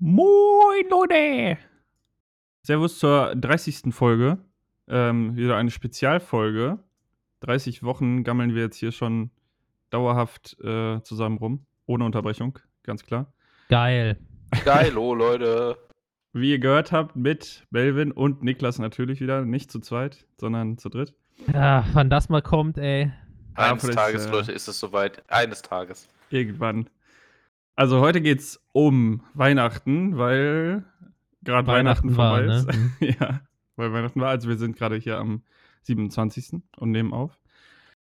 Moin, Leute! Servus zur 30. Folge. Ähm, wieder eine Spezialfolge. 30 Wochen gammeln wir jetzt hier schon dauerhaft äh, zusammen rum. Ohne Unterbrechung, ganz klar. Geil. Geil, oh Leute. Wie ihr gehört habt, mit Melvin und Niklas natürlich wieder. Nicht zu zweit, sondern zu dritt. Ja, wann das mal kommt, ey. Eines Tages, äh, Leute, ist es soweit. Eines Tages. Irgendwann. Also heute geht's um Weihnachten, weil gerade Weihnachten, Weihnachten vorbei war, ist. ne? ja, weil Weihnachten war. Also wir sind gerade hier am 27. und nehmen auf.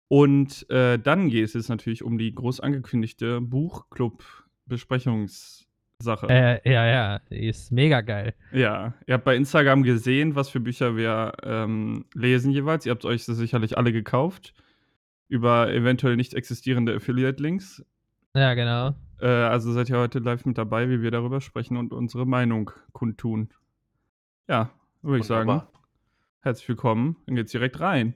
Und äh, dann geht es jetzt natürlich um die groß angekündigte Buchclub-Besprechungssache. Äh, ja, ja, die ist mega geil. Ja, ihr habt bei Instagram gesehen, was für Bücher wir ähm, lesen jeweils. Ihr habt euch das sicherlich alle gekauft. Über eventuell nicht existierende Affiliate-Links. Ja, genau. Äh, also seid ihr heute live mit dabei, wie wir darüber sprechen und unsere Meinung kundtun. Ja, würde ich sagen, Wunderbar. herzlich willkommen. Dann geht's direkt rein.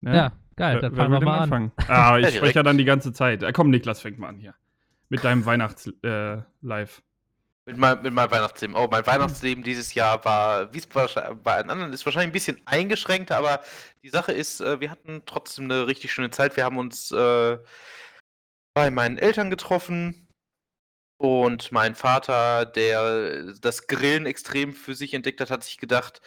Ne? Ja, geil, dann fangen will wir mal an. anfangen? Ah, ich Ja, spreche ja dann die ganze Zeit. Äh, komm, Niklas, fängt mal an hier. Mit deinem Weihnachts-Live. Äh, Live. Mit, mein, mit meinem Weihnachtsleben. Oh, mein Weihnachtsleben dieses Jahr war, wie es wahrscheinlich- bei allen anderen ist, wahrscheinlich ein bisschen eingeschränkter, aber die Sache ist, äh, wir hatten trotzdem eine richtig schöne Zeit. Wir haben uns äh, bei meinen Eltern getroffen und mein Vater, der das Grillen extrem für sich entdeckt hat, hat sich gedacht,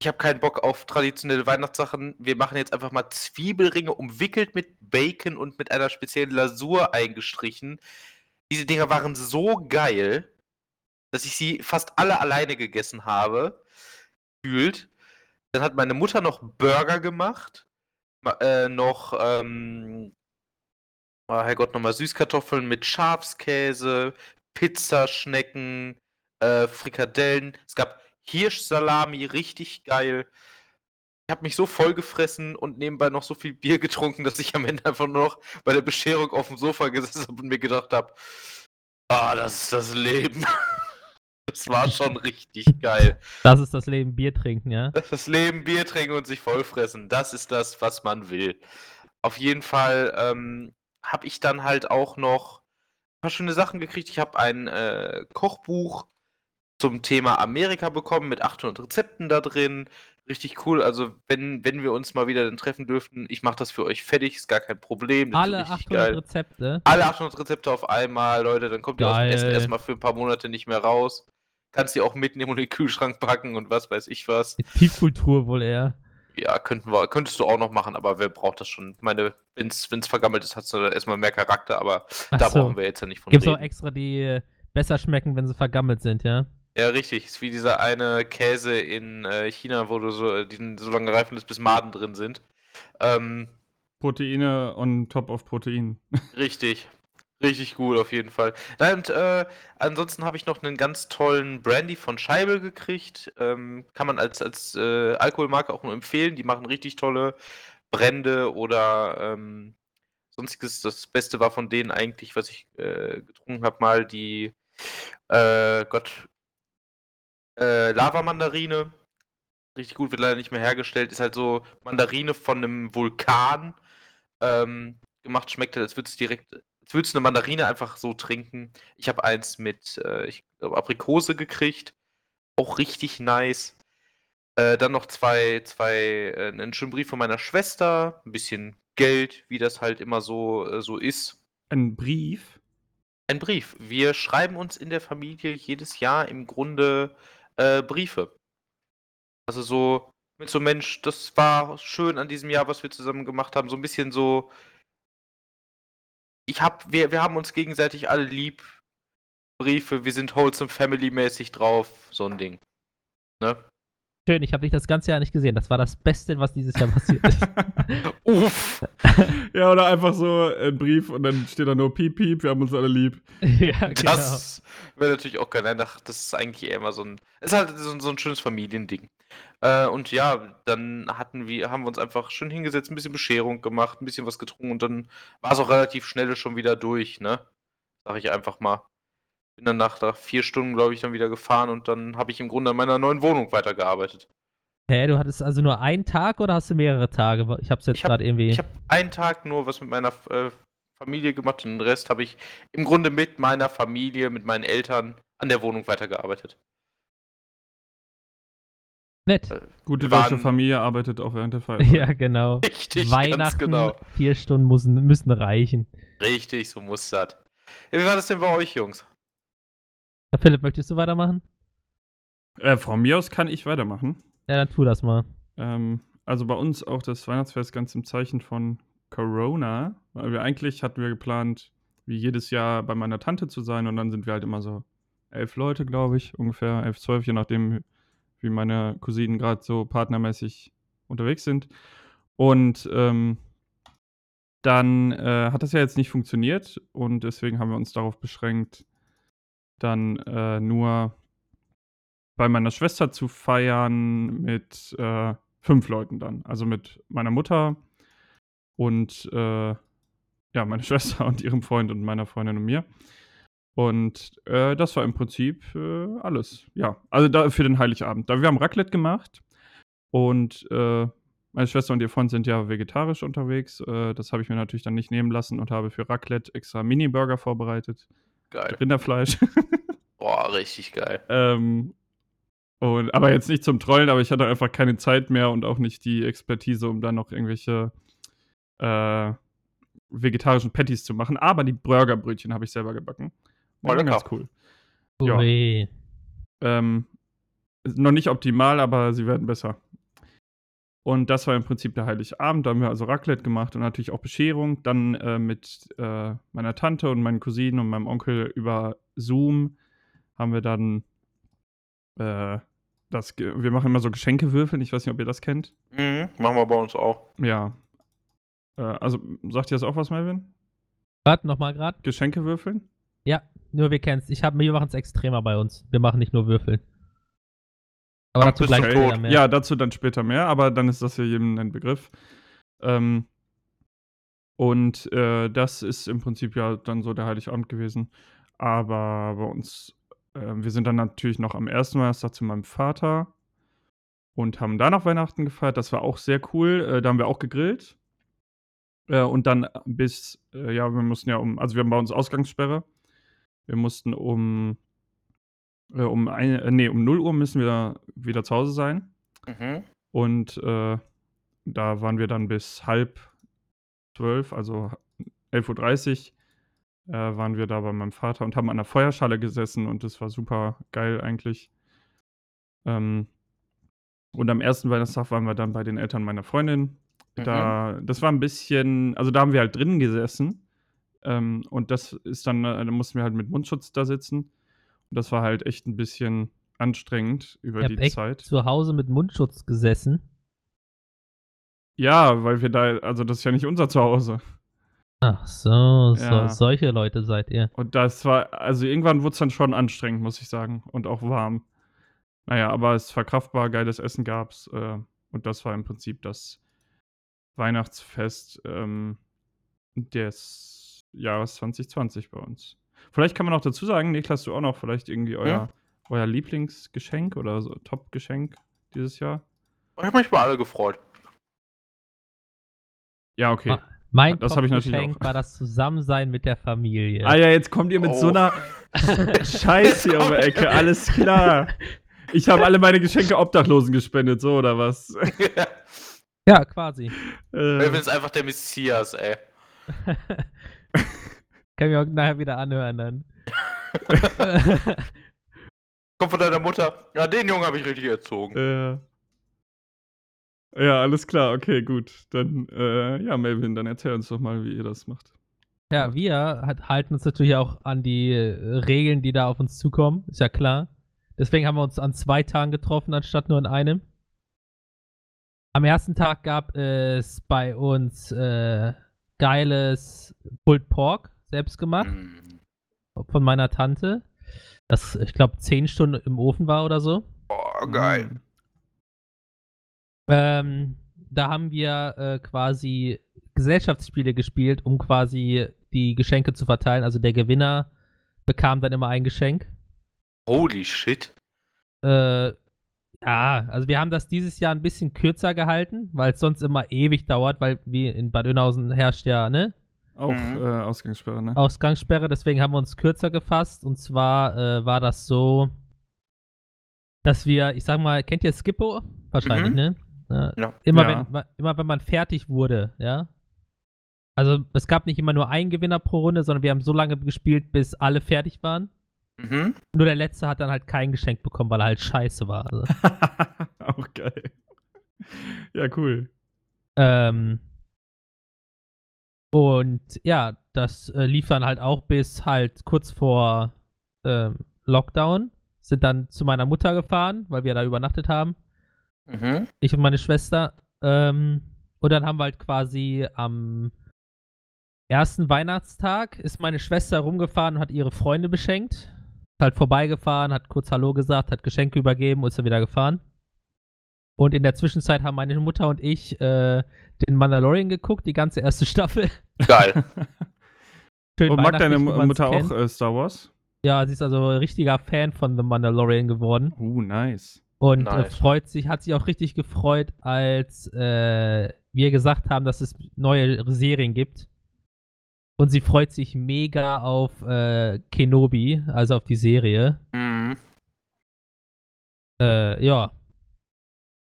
ich habe keinen Bock auf traditionelle Weihnachtssachen. Wir machen jetzt einfach mal Zwiebelringe umwickelt mit Bacon und mit einer speziellen Lasur eingestrichen. Diese Dinger waren so geil, dass ich sie fast alle alleine gegessen habe. Fühlt. Dann hat meine Mutter noch Burger gemacht. Ma- Äh, noch, ähm, oh Herrgott, nochmal Süßkartoffeln mit Schafskäse, Pizzaschnecken, äh, Frikadellen. Es gab Hirschsalami, richtig geil. Ich habe mich so voll gefressen und nebenbei noch so viel Bier getrunken, dass ich am Ende einfach nur noch bei der Bescherung auf dem Sofa gesessen habe und mir gedacht habe, ah, das ist das Leben. Das war schon richtig geil. Das ist das Leben, Bier trinken, ja? Das Leben, Bier trinken und sich vollfressen, das ist das, was man will. Auf jeden Fall ähm, habe ich dann halt auch noch ein paar schöne Sachen gekriegt. Ich habe ein äh, Kochbuch zum Thema Amerika bekommen mit 800 Rezepten da drin. Richtig cool. Also, wenn, wenn wir uns mal wieder dann treffen dürften, ich mache das für euch fertig, ist gar kein Problem. Das Alle richtig 800 Rezepte. alle 800 Rezepte auf einmal, Leute, dann kommt ihr aus dem Geil. Essen erstmal für ein paar Monate nicht mehr raus. Kannst die auch mitnehmen und in den Kühlschrank packen und was weiß ich was. Tiefkultur wohl eher. Ja, könnten wir, könntest du auch noch machen, aber wer braucht das schon? Ich meine, wenn es vergammelt ist, hat es dann erstmal mehr Charakter, aber Ach da so. brauchen wir jetzt ja nicht von Gibt's auch reden. extra, die äh, besser schmecken, wenn sie vergammelt sind, ja? Ja, richtig. Ist wie dieser eine Käse in äh, China, wo du so, äh, diesen so lange reifen lässt, bis Maden drin sind. Ähm, Proteine on top of Protein. Richtig. Richtig gut, auf jeden Fall. Nein, und äh, ansonsten habe ich noch einen ganz tollen Brandy von Scheibel gekriegt. Ähm, kann man als, als äh, Alkoholmarke auch nur empfehlen. Die machen richtig tolle Brände oder ähm, sonstiges. Das Beste war von denen eigentlich, was ich äh, getrunken habe, mal die äh, Gott äh, Lava-Mandarine. Richtig gut, wird leider nicht mehr hergestellt. Ist halt so Mandarine von einem Vulkan ähm, gemacht. Schmeckt halt, als würdest du direkt, als würdest du eine Mandarine einfach so trinken. Ich habe eins mit, äh, ich glaube, Aprikose gekriegt. Auch richtig nice. Äh, dann noch zwei, zwei, äh, einen schönen Brief von meiner Schwester, ein bisschen Geld, wie das halt immer so, äh, so ist. Ein Brief. Ein Brief. Wir schreiben uns in der Familie jedes Jahr im Grunde äh, Briefe. Also so mit so Mensch, das war schön an diesem Jahr, was wir zusammen gemacht haben. So ein bisschen so. Ich hab, wir, wir haben uns gegenseitig alle lieb. Briefe, wir sind wholesome family-mäßig drauf. So ein Ding. Ne? Schön, ich habe dich das ganze Jahr nicht gesehen. Das war das Beste, was dieses Jahr passiert ist. Uff! ja, oder einfach so ein Brief und dann steht da nur Piep, Piep, wir haben uns alle lieb. ja, genau. Das wäre natürlich auch geil. Nein, das ist eigentlich eher immer so ein. Ist halt so, ein- so ein schönes Familiending. Äh, und ja, dann hatten wir, haben wir uns einfach schön hingesetzt, ein bisschen Bescherung gemacht, ein bisschen was getrunken und dann war es auch relativ schnell schon wieder durch, ne? Sag ich einfach mal. Bin dann nach, nach vier Stunden, glaube ich, dann wieder gefahren und dann habe ich im Grunde an meiner neuen Wohnung weitergearbeitet. Hä, du hattest also nur einen Tag oder hast du mehrere Tage? Ich hab's jetzt Ich hab- gerade irgendwie. Ich habe einen Tag nur was mit meiner äh, Familie gemacht und den Rest habe ich im Grunde mit meiner Familie, mit meinen Eltern an der Wohnung weitergearbeitet. Nett. Gute Wir deutsche Familie arbeitet auch während der Feier. Ja, genau. Richtig, ganz Weihnachten, genau. vier Stunden müssen, müssen reichen. Richtig, so muss das. Wie war das denn bei euch, Jungs? Ja, Philipp, möchtest du weitermachen? Äh, von mir aus kann ich weitermachen. Ja, dann tu das mal. Ähm, also bei uns auch das Weihnachtsfest ganz im Zeichen von Corona, weil wir eigentlich hatten wir geplant, wie jedes Jahr bei meiner Tante zu sein und dann sind wir halt immer so elf Leute, glaube ich, ungefähr elf, zwölf, je nachdem, wie meine Cousinen gerade so partnermäßig unterwegs sind. Und ähm, dann äh, hat das ja jetzt nicht funktioniert und deswegen haben wir uns darauf beschränkt, dann äh, nur bei meiner Schwester zu feiern mit äh, fünf Leuten dann. Also mit meiner Mutter und äh, ja, meine Schwester und ihrem Freund und meiner Freundin und mir. Und äh, das war im Prinzip äh, alles. Ja, also da für den Heiligabend. Da wir haben Raclette gemacht und äh, meine Schwester und ihr Freund sind ja vegetarisch unterwegs. Äh, das habe ich mir natürlich dann nicht nehmen lassen und habe für Raclette extra Mini-Burger vorbereitet. Geil. Rinderfleisch. Boah, richtig geil. Ähm, und, aber jetzt nicht zum Trollen, aber ich hatte einfach keine Zeit mehr und auch nicht die Expertise, um dann noch irgendwelche äh, vegetarischen Patties zu machen. Aber die Burgerbrötchen habe ich selber gebacken. War dann lecker. ganz cool. Ja. Ui. Ähm, noch nicht optimal, aber sie werden besser. Und das war im Prinzip der Heiligabend. Da haben wir also Raclette gemacht und natürlich auch Bescherung. Dann äh, mit äh, meiner Tante und meinen Cousinen und meinem Onkel über Zoom haben wir dann äh, das. ge- Wir machen immer so Geschenkewürfeln. Ich weiß nicht, ob ihr das kennt. Mhm, machen wir bei uns auch. Ja. Äh, also, sagt ihr das auch was, Melvin? Warte, nochmal gerade. Geschenkewürfeln? Ja, nur wir kennen's. Ich hab, wir machen es extremer bei uns. Wir machen nicht nur Würfeln. Aber Ach, dazu gleich später mehr. Ja, dazu dann später mehr, aber dann ist das ja jedem ein Begriff. Ähm, und äh, das ist im Prinzip ja dann so der Heiligabend gewesen. Aber bei uns, äh, wir sind dann natürlich noch am ersten Weihnachtstag zu meinem Vater und haben da noch Weihnachten gefeiert. Das war auch sehr cool. Äh, da haben wir auch gegrillt. Äh, und dann bis, äh, ja, wir mussten ja um, also wir haben bei uns Ausgangssperre. Wir mussten um, äh, um, ein, äh, nee, um 0 Uhr müssen wir wieder zu Hause sein. Mhm. Und äh, da waren wir dann bis halb zwölf, also 11.30 Uhr, äh, waren wir da bei meinem Vater und haben an der Feuerschale gesessen und das war super geil eigentlich. Ähm, und am ersten Weihnachtstag waren wir dann bei den Eltern meiner Freundin. Da, das war ein bisschen, also da haben wir halt drinnen gesessen. Ähm, und das ist dann, äh, da mussten wir halt mit Mundschutz da sitzen. Und das war halt echt ein bisschen anstrengend über die Zeit. zu Hause mit Mundschutz gesessen. Ja, weil wir da, also das ist ja nicht unser Zuhause. Ach so, so Ja. solche Leute seid ihr. Und das war, also irgendwann wurde es dann schon anstrengend, muss ich sagen. Und auch warm. Naja, aber es ist verkraftbar, geiles Essen gab's. Äh, und das war im Prinzip das Weihnachtsfest ähm, des Jahres 2020 bei uns. Vielleicht kann man auch dazu sagen, Niklas, du auch noch vielleicht irgendwie euer, euer Lieblingsgeschenk oder so Top-Geschenk dieses Jahr? Ich habe mich über alle gefreut. Ja, okay. Ah, Mein Das ich natürlich Top-Geschenk auch. war das Zusammensein mit der Familie. Ah ja, jetzt kommt ihr mit so Oh. einer Scheiß hier um die Ecke, alles klar. Ich habe alle meine Geschenke Obdachlosen gespendet, so oder was? ja, quasi. Melvin äh, ist einfach der Messias, ey. Kann ich auch nachher wieder anhören dann. Kommt von deiner Mutter. Ja, den Jungen habe ich richtig erzogen. äh, ja, alles klar, okay, gut. Dann, äh, ja, Melvin, dann erzähl uns doch mal, wie ihr das macht. Ja, wir hat, halten uns natürlich auch an die äh, Regeln, die da auf uns zukommen. Ist ja klar. Deswegen haben wir uns an zwei Tagen getroffen, anstatt nur an einem. Am ersten Tag gab es bei uns äh, geiles Pulled Pork, selbst gemacht, Mm. von meiner Tante. Das, ich glaube, zehn Stunden im Ofen war oder so. Boah, geil. Mm. Ähm, da haben wir äh, quasi Gesellschaftsspiele gespielt, um quasi die Geschenke zu verteilen. Also der Gewinner bekam dann immer ein Geschenk. Holy shit. Äh, ja, also wir haben das dieses Jahr ein bisschen kürzer gehalten, weil es sonst immer ewig dauert, weil wie in Bad Oeynhausen herrscht ja, ne? Auch Mhm. äh, Ausgangssperre, ne? Ausgangssperre, deswegen haben wir uns kürzer gefasst. Und zwar äh, war das so, dass wir, ich sag mal, kennt ihr Skippo? Wahrscheinlich, Mhm. ne? Ja. Ja. Immer, Ja. Wenn, immer wenn man fertig wurde, ja. Also es gab nicht immer nur einen Gewinner pro Runde, sondern wir haben so lange gespielt, bis alle fertig waren. Mhm. Nur der letzte hat dann halt kein Geschenk bekommen, weil er halt scheiße war. Also. Auch geil. Ja, cool. Ähm, und ja, das äh, lief dann halt auch bis halt kurz vor ähm, Lockdown. Sind dann zu meiner Mutter gefahren, weil wir da übernachtet haben. Mhm. Ich und meine Schwester. Ähm, und dann haben wir halt quasi am ersten Weihnachtstag ist meine Schwester rumgefahren und hat ihre Freunde beschenkt. Ist halt vorbeigefahren, hat kurz Hallo gesagt, hat Geschenke übergeben und ist dann wieder gefahren. Und in der Zwischenzeit haben meine Mutter und ich äh, den Mandalorian geguckt, die ganze erste Staffel. Geil. Schön Und mag deine Mutter auch äh, Star Wars? Ja, sie ist also ein richtiger Fan von The Mandalorian geworden. Uh, nice. Und äh, Nice. freut sich, hat sich auch richtig gefreut, als äh, wir gesagt haben, dass es neue Serien gibt. Und sie freut sich mega auf äh, Kenobi, also auf die Serie. Mhm. Äh, ja.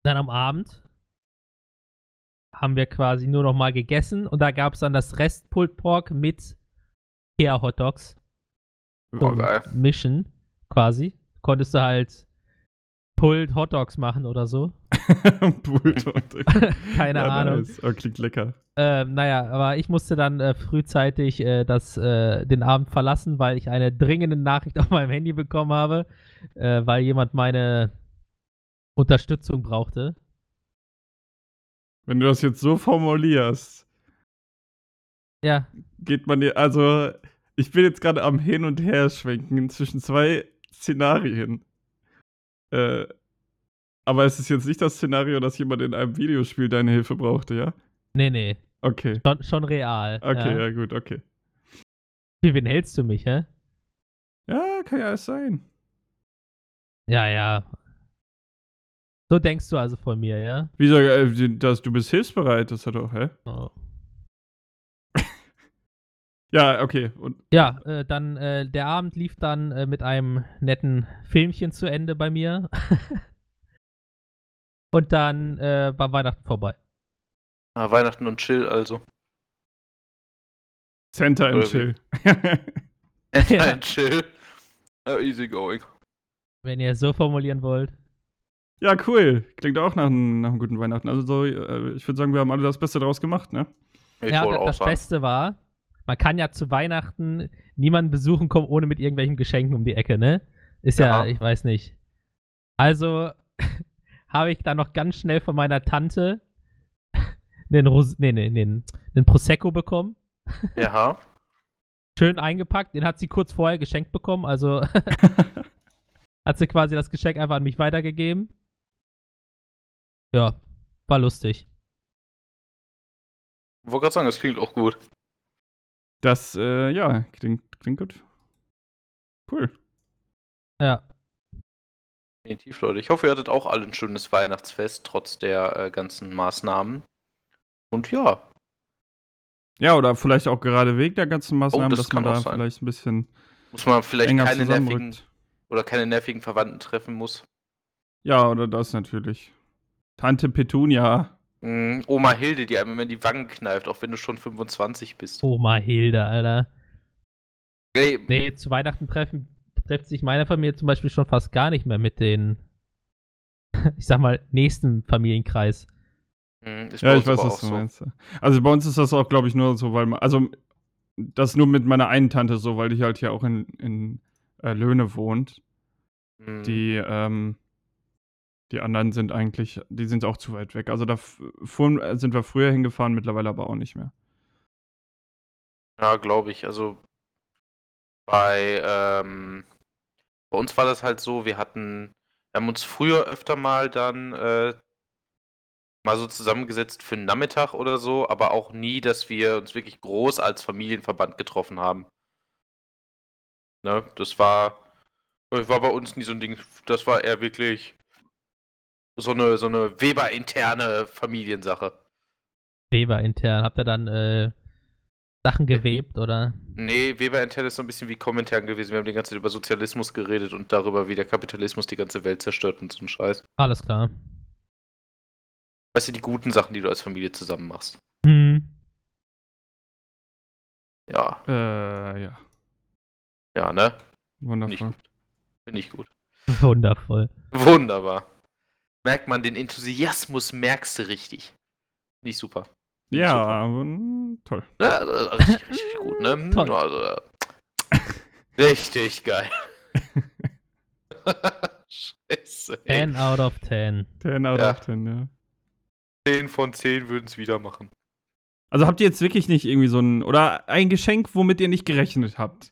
Dann am Abend haben wir quasi nur noch mal gegessen und da gab es dann das Rest Pulled Pork mit Kea Hot Dogs. Oh. Mischen quasi. Konntest du halt Pulled Hot Dogs machen oder so. Bulldog. Keine ja, Ahnung. Nice. Oh, klingt lecker. Ähm, naja, aber ich musste dann äh, frühzeitig äh, das, äh, den Abend verlassen, weil ich eine dringende Nachricht auf meinem Handy bekommen habe, äh, weil jemand meine Unterstützung brauchte. Wenn du das jetzt so formulierst, Ja, geht man dir, also ich bin jetzt gerade am Hin und Her schwenken zwischen zwei Szenarien. Äh, aber es ist jetzt nicht das Szenario, dass jemand in einem Videospiel deine Hilfe brauchte, ja? nee, nee. Okay. Schon, schon real. Okay, Ja. ja, gut, okay. Für wen hältst du mich, hä? Ja, kann ja alles sein. Ja, ja. So denkst du also von mir, ja? Wieso, äh, dass du bist hilfsbereit, das hat doch, hä? Oh. Ja, okay. Und Ja, äh, dann äh, der Abend lief dann äh, mit einem netten Filmchen zu Ende bei mir. Und dann äh, war Weihnachten vorbei. Ah, Weihnachten und Chill also. Center and. Chill. Ja. Ein Chill. Uh, easy going. Wenn ihr es so formulieren wollt. Ja, cool. Klingt auch nach, einem- nach einem guten Weihnachten. Also so, äh, ich würde sagen, wir haben alle das Beste draus gemacht, ne? Ich ja, das sagen. Beste war, man kann ja zu Weihnachten niemanden besuchen kommen, ohne mit irgendwelchen Geschenken um die Ecke, ne? Ist ja, Ja. ich weiß nicht. Also habe ich dann noch ganz schnell von meiner Tante einen, Ros nee, nee, nee, einen Prosecco bekommen. Ja. Schön eingepackt. Den hat sie kurz vorher geschenkt bekommen. Also hat sie quasi das Geschenk einfach an mich weitergegeben. Ja, war lustig. Wollte gerade sagen, das klingt auch gut. Das, äh, ja, klingt, klingt gut. Cool. Ja. Definitiv, Leute. Ich hoffe, ihr hattet auch alle ein schönes Weihnachtsfest, trotz der äh, ganzen Maßnahmen. Und ja, Ja, oder vielleicht auch gerade wegen der ganzen Maßnahmen, Oh, das dass man kann auch da sein. vielleicht ein bisschen muss man vielleicht enger keine nervigen oder keine nervigen Verwandten treffen muss. Ja, oder das natürlich. Tante Petunia. Mm, Oma Hilde, die einem immer in die Wangen kneift, auch wenn du schon 25 bist. Oma Hilde, Alter. Ey, Nee, zu Weihnachten treffen trifft sich meine Familie zum Beispiel schon fast gar nicht mehr mit den, ich sag mal, nächsten Familienkreis. mm, ist Ja, ich weiß, was auch du so. meinst. Also bei uns ist das auch, glaube ich, nur so, weil man, also das nur mit meiner einen Tante so, weil die halt hier auch in, in äh, Löhne wohnt. Mm, Die, ähm, die anderen sind eigentlich, die sind auch zu weit weg. Also da fuhren, äh, sind wir früher hingefahren, mittlerweile aber auch nicht mehr. Ja, glaube ich. Also bei, ähm, bei uns war das halt so, wir hatten, wir haben uns früher öfter mal dann äh, mal so zusammengesetzt für einen Nachmittag oder so, aber auch nie, dass wir uns wirklich groß als Familienverband getroffen haben. Ne, das war, das war bei uns nie so ein Ding. Das war eher wirklich so eine, so eine Weber-interne Familiensache. Weber intern. Habt ihr dann äh, Sachen gewebt oder? Nee, Weber Intel ist so ein bisschen wie Kommentaren gewesen. Wir haben die ganze Zeit über Sozialismus geredet und darüber, wie der Kapitalismus die ganze Welt zerstört und so ein Scheiß. Alles klar. Weißt du, die guten Sachen, die du als Familie zusammen machst. Hm. Ja, Äh, ja. ja, ne? Wundervoll. Finde ich gut. Wundervoll. Wunderbar. Merkt man den Enthusiasmus, merkst du richtig. Finde ich super. Ja, Super. aber, mm, toll. Ja, also, richtig, richtig gut, ne? Toll. Also, richtig geil. Scheiße. Ey. 10 out of 10. 10 out Ja. of 10, ja. 10 von 10 würden es wieder machen. Also habt ihr jetzt wirklich nicht irgendwie so ein. Oder ein Geschenk, womit ihr nicht gerechnet habt?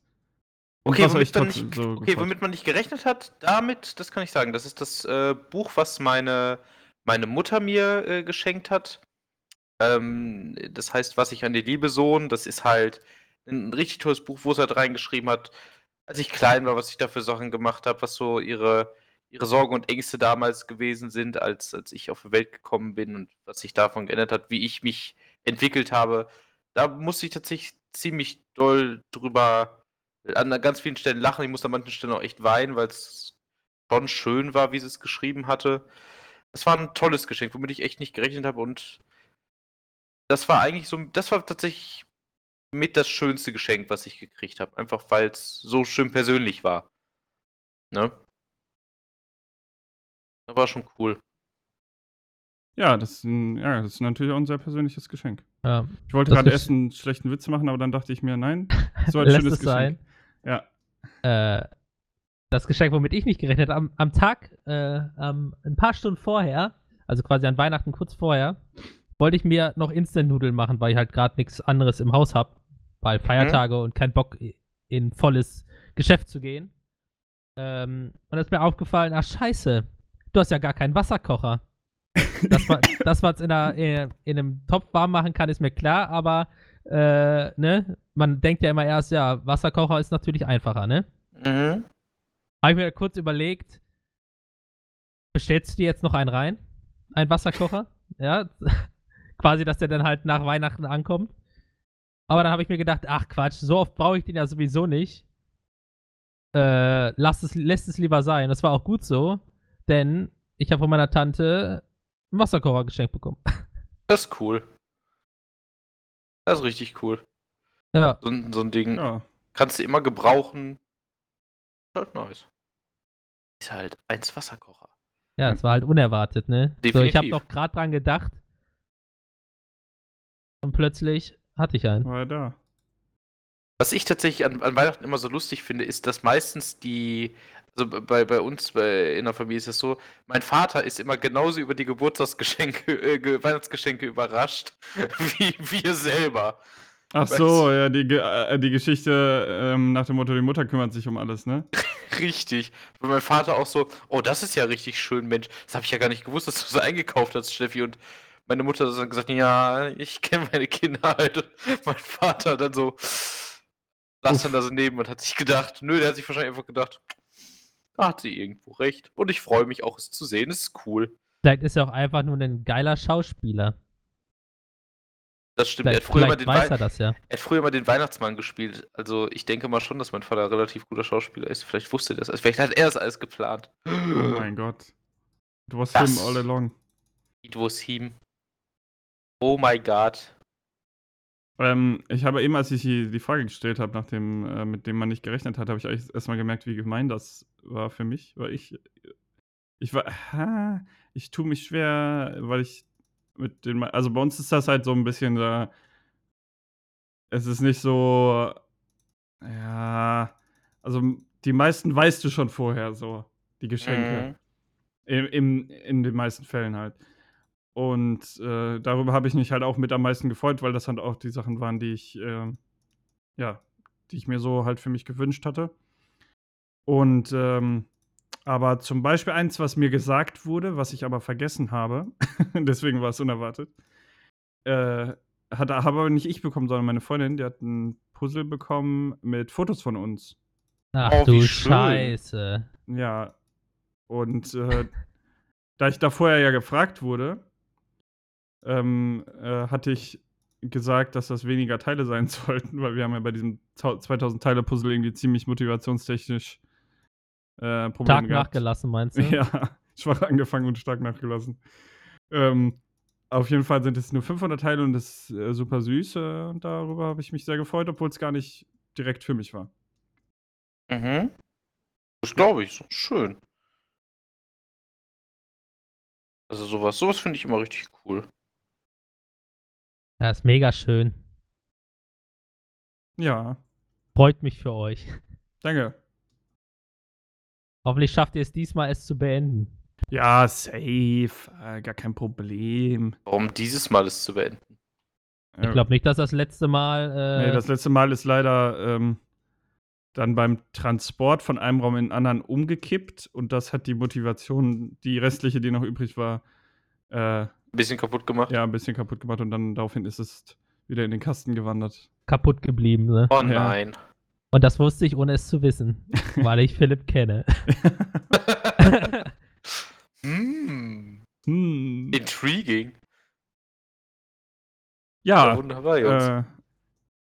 Okay, was womit man, nicht, so okay womit man nicht gerechnet hat, damit, das kann ich sagen, das ist das äh, Buch, was meine, meine Mutter mir äh, geschenkt hat. Ähm, das heißt, was ich an die liebe Sohn, das ist halt ein richtig tolles Buch, wo sie halt reingeschrieben hat, als ich klein war, was ich da für Sachen gemacht habe, was so ihre, ihre Sorgen und Ängste damals gewesen sind, als, als ich auf die Welt gekommen bin und was sich davon geändert hat, wie ich mich entwickelt habe. Da musste ich tatsächlich ziemlich doll drüber an ganz vielen Stellen lachen. Ich musste an manchen Stellen auch echt weinen, weil es schon schön war, wie sie es geschrieben hatte. Das war ein tolles Geschenk, womit ich echt nicht gerechnet habe und das war eigentlich so, das war tatsächlich mit das schönste Geschenk, was ich gekriegt habe. Einfach weil es so schön persönlich war. Ne? Das war schon cool. Ja das, ist ein, ja, das ist natürlich auch ein sehr persönliches Geschenk. Ja. Ich wollte gerade erst einen schlechten Witz machen, aber dann dachte ich mir, nein, so ein schönes es sein. Ja. Äh, das Geschenk, womit ich nicht gerechnet habe, am, am Tag, äh, am- ein paar Stunden vorher, also quasi an Weihnachten kurz vorher, wollte ich mir noch Instant-Nudeln machen, weil ich halt gerade nichts anderes im Haus habe, weil Feiertage und kein Bock in volles Geschäft zu gehen. Ähm, und ist mir aufgefallen, ach scheiße, du hast ja gar keinen Wasserkocher. Dass man man's in, einer, in, in einem Topf warm machen kann, ist mir klar, aber äh, ne, man denkt ja immer erst, ja, Wasserkocher ist natürlich einfacher, ne? Mhm. Habe ich mir kurz überlegt, bestellst du dir jetzt noch einen rein? Ein Wasserkocher? ja. Quasi, dass der dann halt nach Weihnachten ankommt. Aber dann habe ich mir gedacht, ach Quatsch, so oft brauche ich den ja sowieso nicht. Äh, lass es, lässt es lieber sein. Das war auch gut so, denn ich habe von meiner Tante einen Wasserkocher geschenkt bekommen. Das ist cool. Das ist richtig cool. ja, So, ein- so ein Ding Ja. kannst du immer gebrauchen. Ist halt nice. Ist halt eins Wasserkocher. ja, das war halt unerwartet, ne? So, ich habe Definitiv. noch gerade dran gedacht. Und plötzlich hatte ich einen. War da. Was ich tatsächlich an, an Weihnachten immer so lustig finde, ist, dass meistens die, also bei, bei uns bei, in der Familie ist es so, mein Vater ist immer genauso über die Geburtstagsgeschenke, äh, Ge- Weihnachtsgeschenke überrascht, wie wir selber. Ach so, ja, die, äh, die Geschichte ähm, nach dem Motto, die Mutter kümmert sich um alles, ne? Richtig. Weil mein Vater auch so, oh, das ist ja richtig schön, Mensch. Das habe ich ja gar nicht gewusst, dass du so eingekauft hast, Steffi. Und meine Mutter hat dann gesagt, ja, ich kenne meine Kinder halt. Und mein Vater dann so, saß dann da so neben und hat sich gedacht, nö, der hat sich wahrscheinlich einfach gedacht, da hat sie irgendwo recht. Und ich freue mich auch, es zu sehen. Es ist cool. Vielleicht ist er auch einfach nur ein geiler Schauspieler. Das stimmt. Er hat, Vielleicht, früher mal vielleicht den weiß er das ja. er hat früher mal den Weihnachtsmann gespielt. Also ich denke mal schon, dass mein Vater ein relativ guter Schauspieler ist. Vielleicht wusste er das. Also vielleicht hat er das alles geplant. Oh mein Gott. Du warst Das- him all along. It was him. Oh my God. Ähm, ich habe eben, als ich die, Frage gestellt habe, nach dem, äh, mit dem man nicht gerechnet hat, habe ich eigentlich erstmal gemerkt, wie gemein das war für mich, weil ich, ich war, ha, ich tue mich schwer, weil ich mit den, also bei uns ist das halt so ein bisschen da, es ist nicht so, ja, also die meisten weißt du schon vorher so, die Geschenke. Mhm. Im, im, in den meisten Fällen halt. Und äh, darüber habe ich mich halt auch mit am meisten gefreut, weil das halt auch die Sachen waren, die ich, äh, ja, die ich mir so halt für mich gewünscht hatte. Und ähm, aber zum Beispiel eins, was mir gesagt wurde, was ich aber vergessen habe, deswegen war es unerwartet, äh, hat aber nicht ich bekommen, sondern meine Freundin, die hat ein Puzzle bekommen mit Fotos von uns. Ach Oh, du. Scheiße. Ja. Und äh, da ich da vorher ja gefragt wurde, ähm, äh, hatte ich gesagt, dass das weniger Teile sein sollten, weil wir haben ja bei diesem 2000 Teile Puzzle irgendwie ziemlich motivationstechnisch äh, Probleme Stark gehabt. nachgelassen, meinst du? Ja, schwach angefangen und stark nachgelassen. Ähm, auf jeden Fall sind es nur 500 Teile und das ist äh, super süß. Äh, und darüber habe ich mich sehr gefreut, obwohl es gar nicht direkt für mich war. Mhm. Das glaube ich. Schön. Also sowas, sowas finde ich immer richtig cool. Ja, ist mega schön. Ja, Freut mich für euch. danke. Hoffentlich schafft ihr es diesmal, es zu beenden. Ja, safe. Äh, gar kein Problem. Warum dieses Mal es zu beenden? Ich glaube nicht, dass das letzte Mal. Äh, Nee, das letzte Mal ist leider ähm, dann beim Transport von einem Raum in den anderen umgekippt und das hat die Motivation, die restliche, die noch übrig war, äh, Ein bisschen kaputt gemacht? ja, ein bisschen kaputt gemacht und dann daraufhin ist es wieder in den Kasten gewandert. kaputt geblieben. Ne? Oh Ja. Und das wusste ich, ohne es zu wissen, weil ich Philipp kenne. hm. hm. Intriguing. Ja, Ja, wunderbar, Jungs. äh,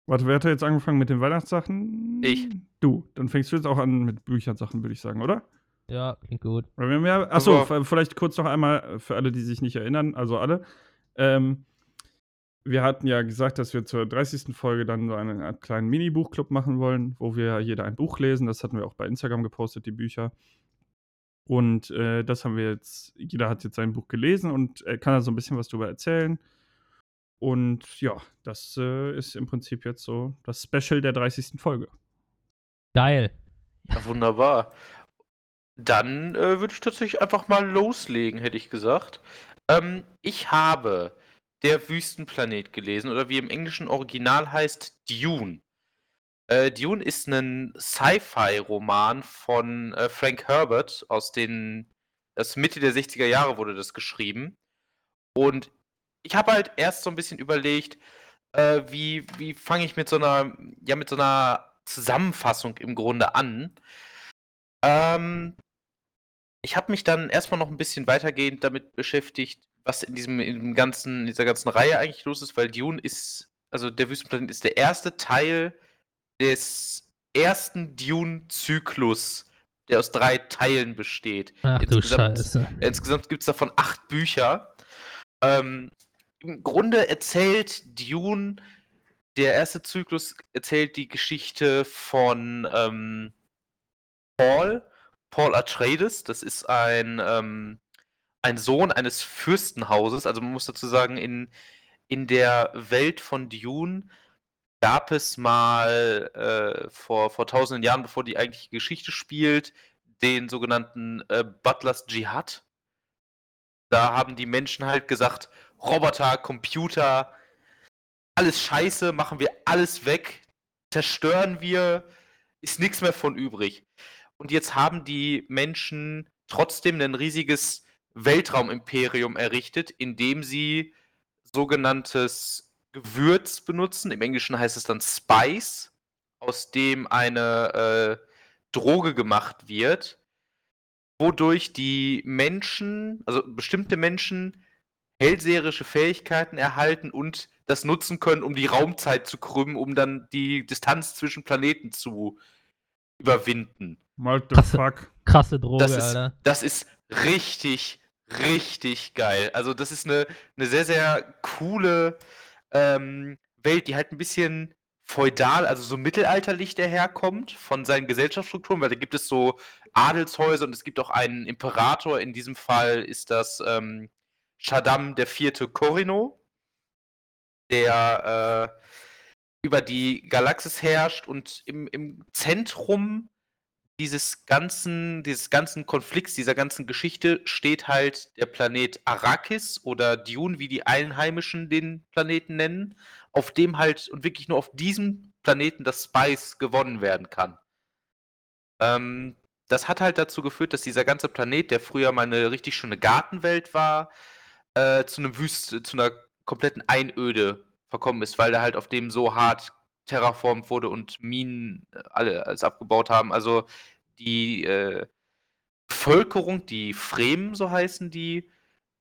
warte, wer hat jetzt angefangen mit den Weihnachtssachen? Ich. Du, dann fängst du jetzt auch an mit Büchersachen, würde ich sagen, oder? ja, klingt gut. Achso, vielleicht kurz noch einmal äh, für alle, die sich nicht erinnern, also alle. Ähm, wir hatten ja gesagt, dass wir zur 30. Folge dann so einen kleinen Mini-Buchclub machen wollen, wo wir jeder ein Buch lesen. Das hatten wir auch bei Instagram gepostet, die Bücher. Und äh, das haben wir jetzt, jeder hat jetzt sein Buch gelesen und äh, kann da so ein bisschen was drüber erzählen. Und ja, das äh, ist im Prinzip jetzt so das Special der 30. Folge. Geil. Ja, wunderbar. Dann äh, würde ich tatsächlich einfach mal loslegen, hätte ich gesagt. Ähm, ich habe Der Wüstenplanet gelesen oder wie im englischen Original heißt Dune. Äh, Dune ist ein Sci-Fi-Roman von äh, Frank Herbert aus den aus Mitte der 60er Jahre wurde das geschrieben. Und ich habe halt erst so ein bisschen überlegt, äh, wie, wie fange ich mit so einer, ja, mit so einer Zusammenfassung im Grunde an. Ähm, ich habe mich dann erstmal noch ein bisschen weitergehend damit beschäftigt, was in diesem, in dem ganzen, in dieser ganzen Reihe eigentlich los ist, weil Dune ist, also der Wüstenplanet ist der erste Teil des ersten Dune-Zyklus, der aus drei Teilen besteht. Ach du Insgesamt- Scheiße. Insgesamt gibt es davon acht Bücher. Ähm, Im Grunde erzählt Dune, der erste Zyklus erzählt die Geschichte von ähm, Paul, Paul Atreides. Das ist ein, ähm, ein Sohn eines Fürstenhauses. Also man muss dazu sagen, in, in der Welt von Dune gab es mal äh, vor, vor tausenden Jahren, bevor die eigentliche Geschichte spielt, den sogenannten äh, Butlers Jihad. Da haben die Menschen halt gesagt, Roboter, Computer, alles scheiße, machen wir alles weg, zerstören wir, ist nichts mehr von übrig. Und jetzt haben die Menschen trotzdem ein riesiges Weltraumimperium errichtet, indem sie sogenanntes Gewürz benutzen. Im Englischen heißt es dann Spice, aus dem eine äh, Droge gemacht wird, wodurch die Menschen, also bestimmte Menschen, hellseherische Fähigkeiten erhalten und das nutzen können, um die Raumzeit zu krümmen, um dann die Distanz zwischen Planeten zu überwinden. What the Krasse- fuck? Krasse Droge, Das ist, Alter. das ist richtig, richtig geil. Also das ist eine, eine sehr, sehr coole ähm, Welt, die halt ein bisschen feudal, also so mittelalterlich daherkommt von seinen Gesellschaftsstrukturen, weil da gibt es so Adelshäuser und es gibt auch einen Imperator. In diesem Fall ist das ähm, Shaddam vierte Corino, der äh, über die Galaxis herrscht und im, im Zentrum dieses ganzen, dieses ganzen Konflikts, dieser ganzen Geschichte steht halt der Planet Arrakis oder Dune, wie die Einheimischen den Planeten nennen, auf dem halt und wirklich nur auf diesem Planeten das Spice gewonnen werden kann. Ähm, das hat halt dazu geführt, dass dieser ganze Planet, der früher mal eine richtig schöne Gartenwelt war, äh, zu einem Wüste, zu einer kompletten Einöde verkommen ist, weil er halt auf dem so hart terraformt wurde und Minen äh, alle alles abgebaut haben. Also die äh, Bevölkerung, die Fremen, so heißen die,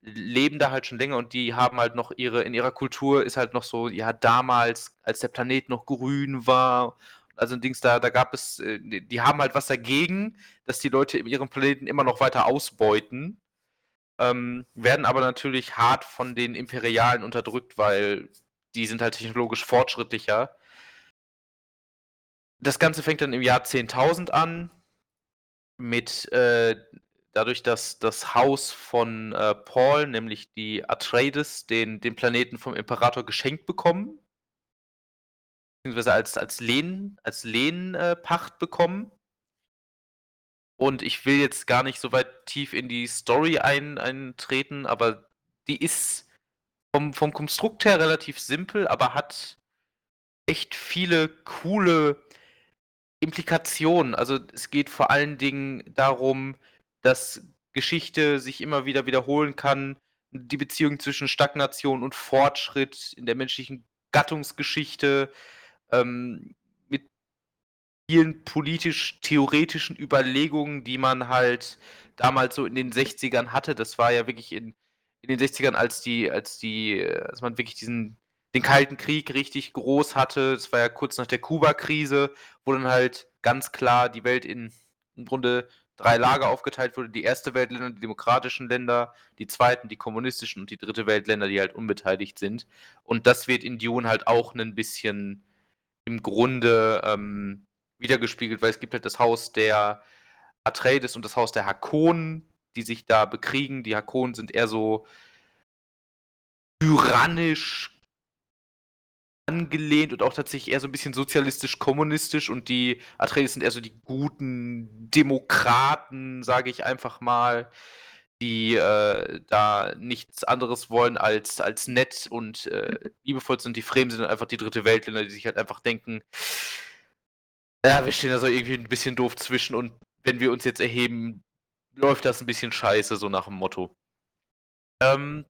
leben da halt schon länger und die haben halt noch ihre, in ihrer Kultur ist halt noch so, ja, damals, als der Planet noch grün war, also Dings, da, da gab es, äh, die haben halt was dagegen, dass die Leute in ihrem Planeten immer noch weiter ausbeuten, ähm, werden aber natürlich hart von den Imperialen unterdrückt, weil die sind halt technologisch fortschrittlicher. Das Ganze fängt dann im Jahr 10.000 an, mit äh, dadurch, dass das Haus von äh, Paul, nämlich die Atreides, den, den Planeten vom Imperator geschenkt bekommen, beziehungsweise als, als Lehen, als Lehenpacht äh, bekommen. Und ich will jetzt gar nicht so weit tief in die Story ein, eintreten, aber die ist vom, vom Konstrukt her relativ simpel, aber hat echt viele coole Implikationen. Also es geht vor allen Dingen darum, dass Geschichte sich immer wieder wiederholen kann, die Beziehung zwischen Stagnation und Fortschritt in der menschlichen Gattungsgeschichte, ähm, mit vielen politisch-theoretischen Überlegungen, die man halt damals so in den 60ern hatte. Das war ja wirklich in, in den 60ern, als die, als die, als man wirklich diesen den Kalten Krieg richtig groß hatte. Das war ja kurz nach der Kuba-Krise, wo dann halt ganz klar die Welt in im Grunde drei Lager aufgeteilt wurde. Die erste Weltländer, die demokratischen Länder, die zweiten, die kommunistischen und die dritte Weltländer, die halt unbeteiligt sind. Und das wird in Dune halt auch ein bisschen im Grunde ähm, wiedergespiegelt, weil es gibt halt das Haus der Atreides und das Haus der Hakonen, die sich da bekriegen. Die Hakonen sind eher so tyrannisch angelehnt und auch tatsächlich eher so ein bisschen sozialistisch-kommunistisch und die Atreides sind eher so die guten Demokraten, sage ich einfach mal, die äh, da nichts anderes wollen als, als nett und äh, liebevoll sind. Die Fremen sind einfach die dritte Weltländer, die sich halt einfach denken, ja, wir stehen da so irgendwie ein bisschen doof zwischen und wenn wir uns jetzt erheben, läuft das ein bisschen scheiße, so nach dem Motto. Ähm,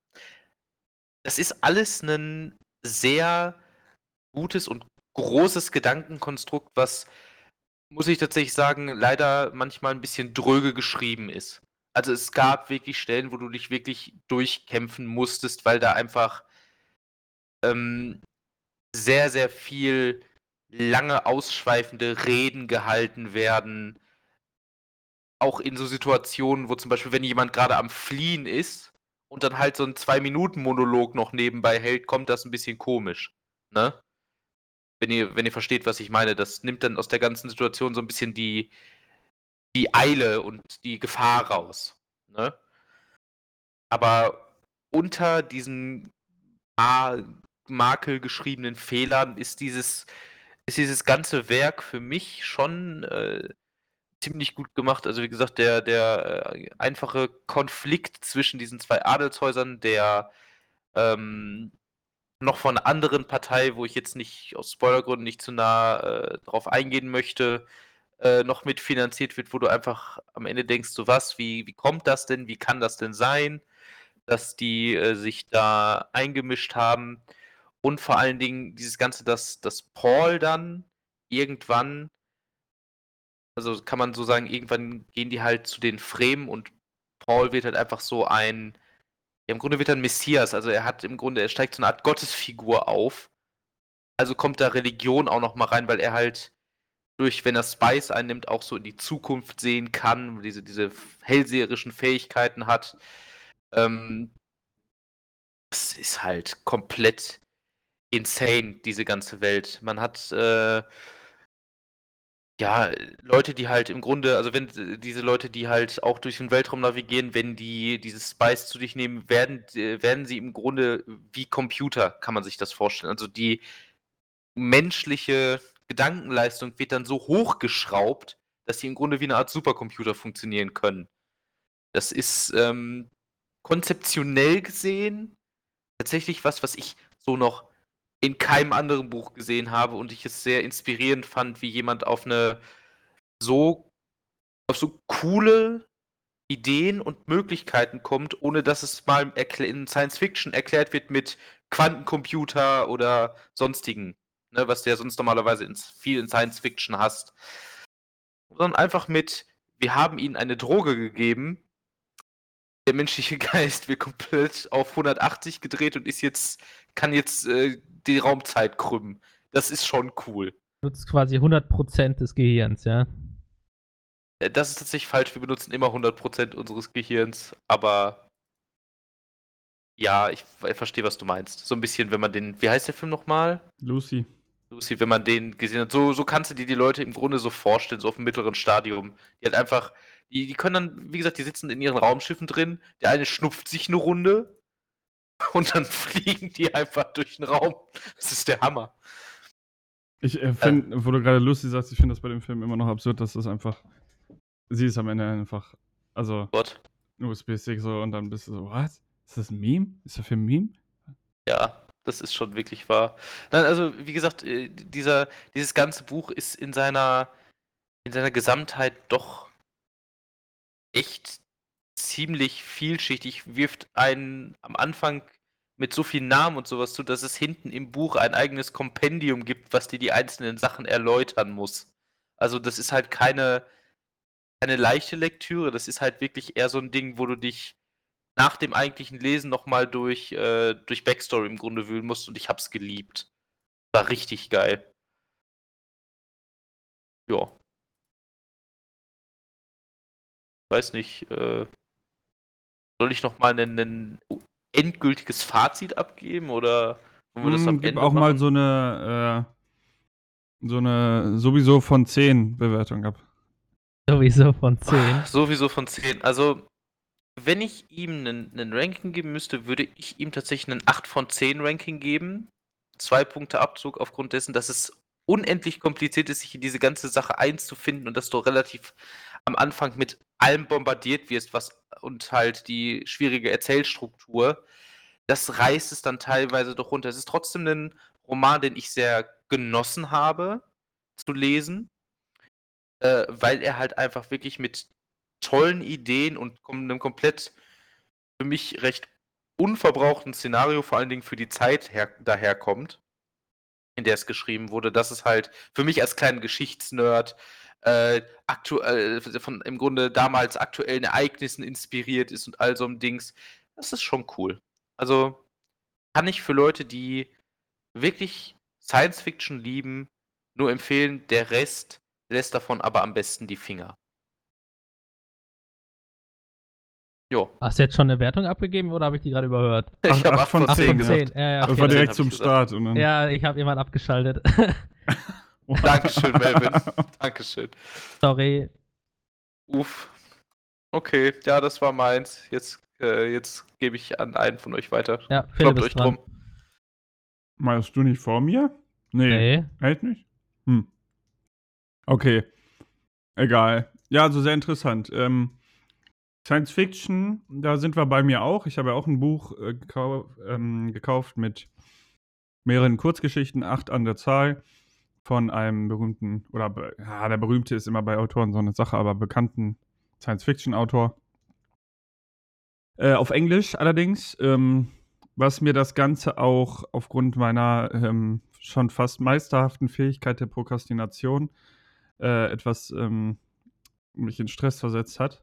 das ist alles ein sehr gutes und großes Gedankenkonstrukt, was, muss ich tatsächlich sagen, leider manchmal ein bisschen dröge geschrieben ist. Also es gab wirklich Stellen, wo du dich wirklich durchkämpfen musstest, weil da einfach ähm, sehr, sehr viel lange ausschweifende Reden gehalten werden. Auch in so Situationen, wo zum Beispiel, wenn jemand gerade am Fliehen ist und dann halt so ein Zwei-Minuten-Monolog noch nebenbei hält, kommt das ein bisschen komisch. Ne? Wenn ihr, wenn ihr versteht, was ich meine, das nimmt dann aus der ganzen Situation so ein bisschen die, die Eile und die Gefahr raus. Ne? Aber unter diesen Makel geschriebenen Fehlern ist dieses, ist dieses ganze Werk für mich schon äh, ziemlich gut gemacht. Also wie gesagt, der, der äh, einfache Konflikt zwischen diesen zwei Adelshäusern, der ähm, noch von einer anderen Partei, wo ich jetzt nicht aus Spoilergründen nicht zu nah äh, drauf eingehen möchte, äh, noch mitfinanziert wird, wo du einfach am Ende denkst, so was, wie, wie kommt das denn, wie kann das denn sein, dass die äh, sich da eingemischt haben? Und vor allen Dingen dieses Ganze, dass, dass Paul dann irgendwann, also kann man so sagen, irgendwann gehen die halt zu den Fremen und Paul wird halt einfach so ein ja, im Grunde wird er ein Messias, also er hat im Grunde, er steigt so eine Art Gottesfigur auf. Also kommt da Religion auch noch mal rein, weil er halt durch, wenn er Spice einnimmt, auch so in die Zukunft sehen kann, diese, diese hellseherischen Fähigkeiten hat. Ähm, das ist halt komplett insane, diese ganze Welt. Man hat äh, ja, Leute, die halt im Grunde also wenn äh, diese Leute, die halt auch durch den Weltraum navigieren, wenn die dieses Spice zu sich nehmen, werden äh, werden sie im Grunde wie Computer, kann man sich das vorstellen. Also, die menschliche Gedankenleistung wird dann so hochgeschraubt, dass sie im Grunde wie 'ne Art Supercomputer funktionieren können. Das ist, ähm, konzeptionell gesehen tatsächlich was, was ich so noch in keinem anderen Buch gesehen habe und ich es sehr inspirierend fand, wie jemand auf eine so auf so coole Ideen und Möglichkeiten kommt, ohne dass es mal in Science Fiction erklärt wird mit Quantencomputer oder sonstigen, ne, was du ja sonst normalerweise in viel in Science Fiction hast. Sondern einfach mit: „Wir haben ihnen eine Droge gegeben“ der menschliche Geist wird komplett auf 180 gedreht und ist jetzt, kann jetzt äh, die Raumzeit krümmen. Das ist schon cool. Nutzt quasi 100% des Gehirns, ja. Äh, Das ist tatsächlich falsch. Wir benutzen immer 100% unseres Gehirns, aber ja, ich, ich verstehe, was du meinst. So ein bisschen, wenn man den, wie heißt der Film nochmal? Lucy. Lucy, wenn man den gesehen hat. So, so kannst du dir die Leute im Grunde so vorstellen, so auf dem mittleren Stadium. Die halt einfach, die, die können dann, wie gesagt, die sitzen in ihren Raumschiffen drin. Der eine schnupft sich eine Runde und dann fliegen die einfach durch den Raum. Das ist der Hammer. Ich äh, finde, wo du gerade Lucy sagst, ich finde das bei dem Film immer noch absurd, dass das einfach. Sie ist am Ende einfach. Also, Gott. USB-Stick so und dann bist du so, was? Ist das ein Meme? Ist der Film ein Meme? Ja, das ist schon wirklich wahr. Nein, also wie gesagt, äh, dieser, dieses ganze Buch ist in seiner, in seiner Gesamtheit doch echt ziemlich vielschichtig, wirft einen am Anfang mit so vielen Namen und sowas zu, dass es hinten im Buch ein eigenes Kompendium gibt, was dir die einzelnen Sachen erläutern muss. Also das ist halt keine, keine leichte Lektüre, das ist halt wirklich eher so ein Ding, wo du dich nach dem eigentlichen Lesen nochmal durch, äh, durch Backstory im Grunde wühlen musst und ich hab's geliebt. War richtig geil. Ja. Weiß nicht, äh, soll ich nochmal ein, ein endgültiges Fazit abgeben oder wollen wir das Hm, am gib Ende auch mal machen? so eine, äh, so eine sowieso von 10 Bewertung ab. Sowieso von 10. Sowieso von 10. Also, wenn ich ihm einen, einen Ranking geben müsste, würde ich ihm tatsächlich einen 8 von 10 Ranking geben. Zwei Punkte Abzug aufgrund dessen, dass es unendlich kompliziert ist, sich in diese ganze Sache einzufinden und dass du relativ am Anfang mit allem bombardiert wirst, was und halt die schwierige Erzählstruktur, das reißt es dann teilweise doch runter. Es ist trotzdem ein Roman, den ich sehr genossen habe zu lesen, äh, weil er halt einfach wirklich mit tollen Ideen und einem komplett für mich recht unverbrauchten Szenario, vor allen Dingen für die Zeit her daherkommt, in der es geschrieben wurde, dass es halt für mich als kleinen Geschichtsnerd äh, aktuell von im Grunde damals aktuellen Ereignissen inspiriert ist und all so ein Dings. Das ist schon cool. Also kann ich für Leute, die wirklich Science Fiction lieben, nur empfehlen. Der Rest lässt davon aber am besten die Finger. Jo. Hast du jetzt schon eine Wertung abgegeben oder habe ich die gerade überhört? Ach, Ich habe acht 8 von von 10 10 gesagt. gesagt. Ja, ja, Ach, Das okay. war von direkt 10 zum gesagt. Start. Und dann, ja ich habe jemand abgeschaltet. Dankeschön, Melvin. Dankeschön. Sorry. Uff. Okay, ja, das war meins. Jetzt, äh, jetzt gebe ich an einen von euch weiter. Ja, Philipp Kloppt ist euch dran. drum. Meinst du nicht vor mir? Nee. Nee. Echt nicht? Hm. Okay. Egal. Ja, also sehr interessant. Ähm, Science Fiction, da sind wir bei mir auch. Ich habe ja auch ein Buch äh, gekau ähm, gekauft mit mehreren Kurzgeschichten, acht an der Zahl, von einem berühmten, oder ja, der berühmte ist immer bei Autoren so eine Sache, aber bekannten Science Fiction Autor. Äh, auf Englisch allerdings, ähm, was mir das Ganze auch aufgrund meiner ähm, schon fast meisterhaften Fähigkeit der Prokrastination äh, etwas ähm, mich in Stress versetzt hat.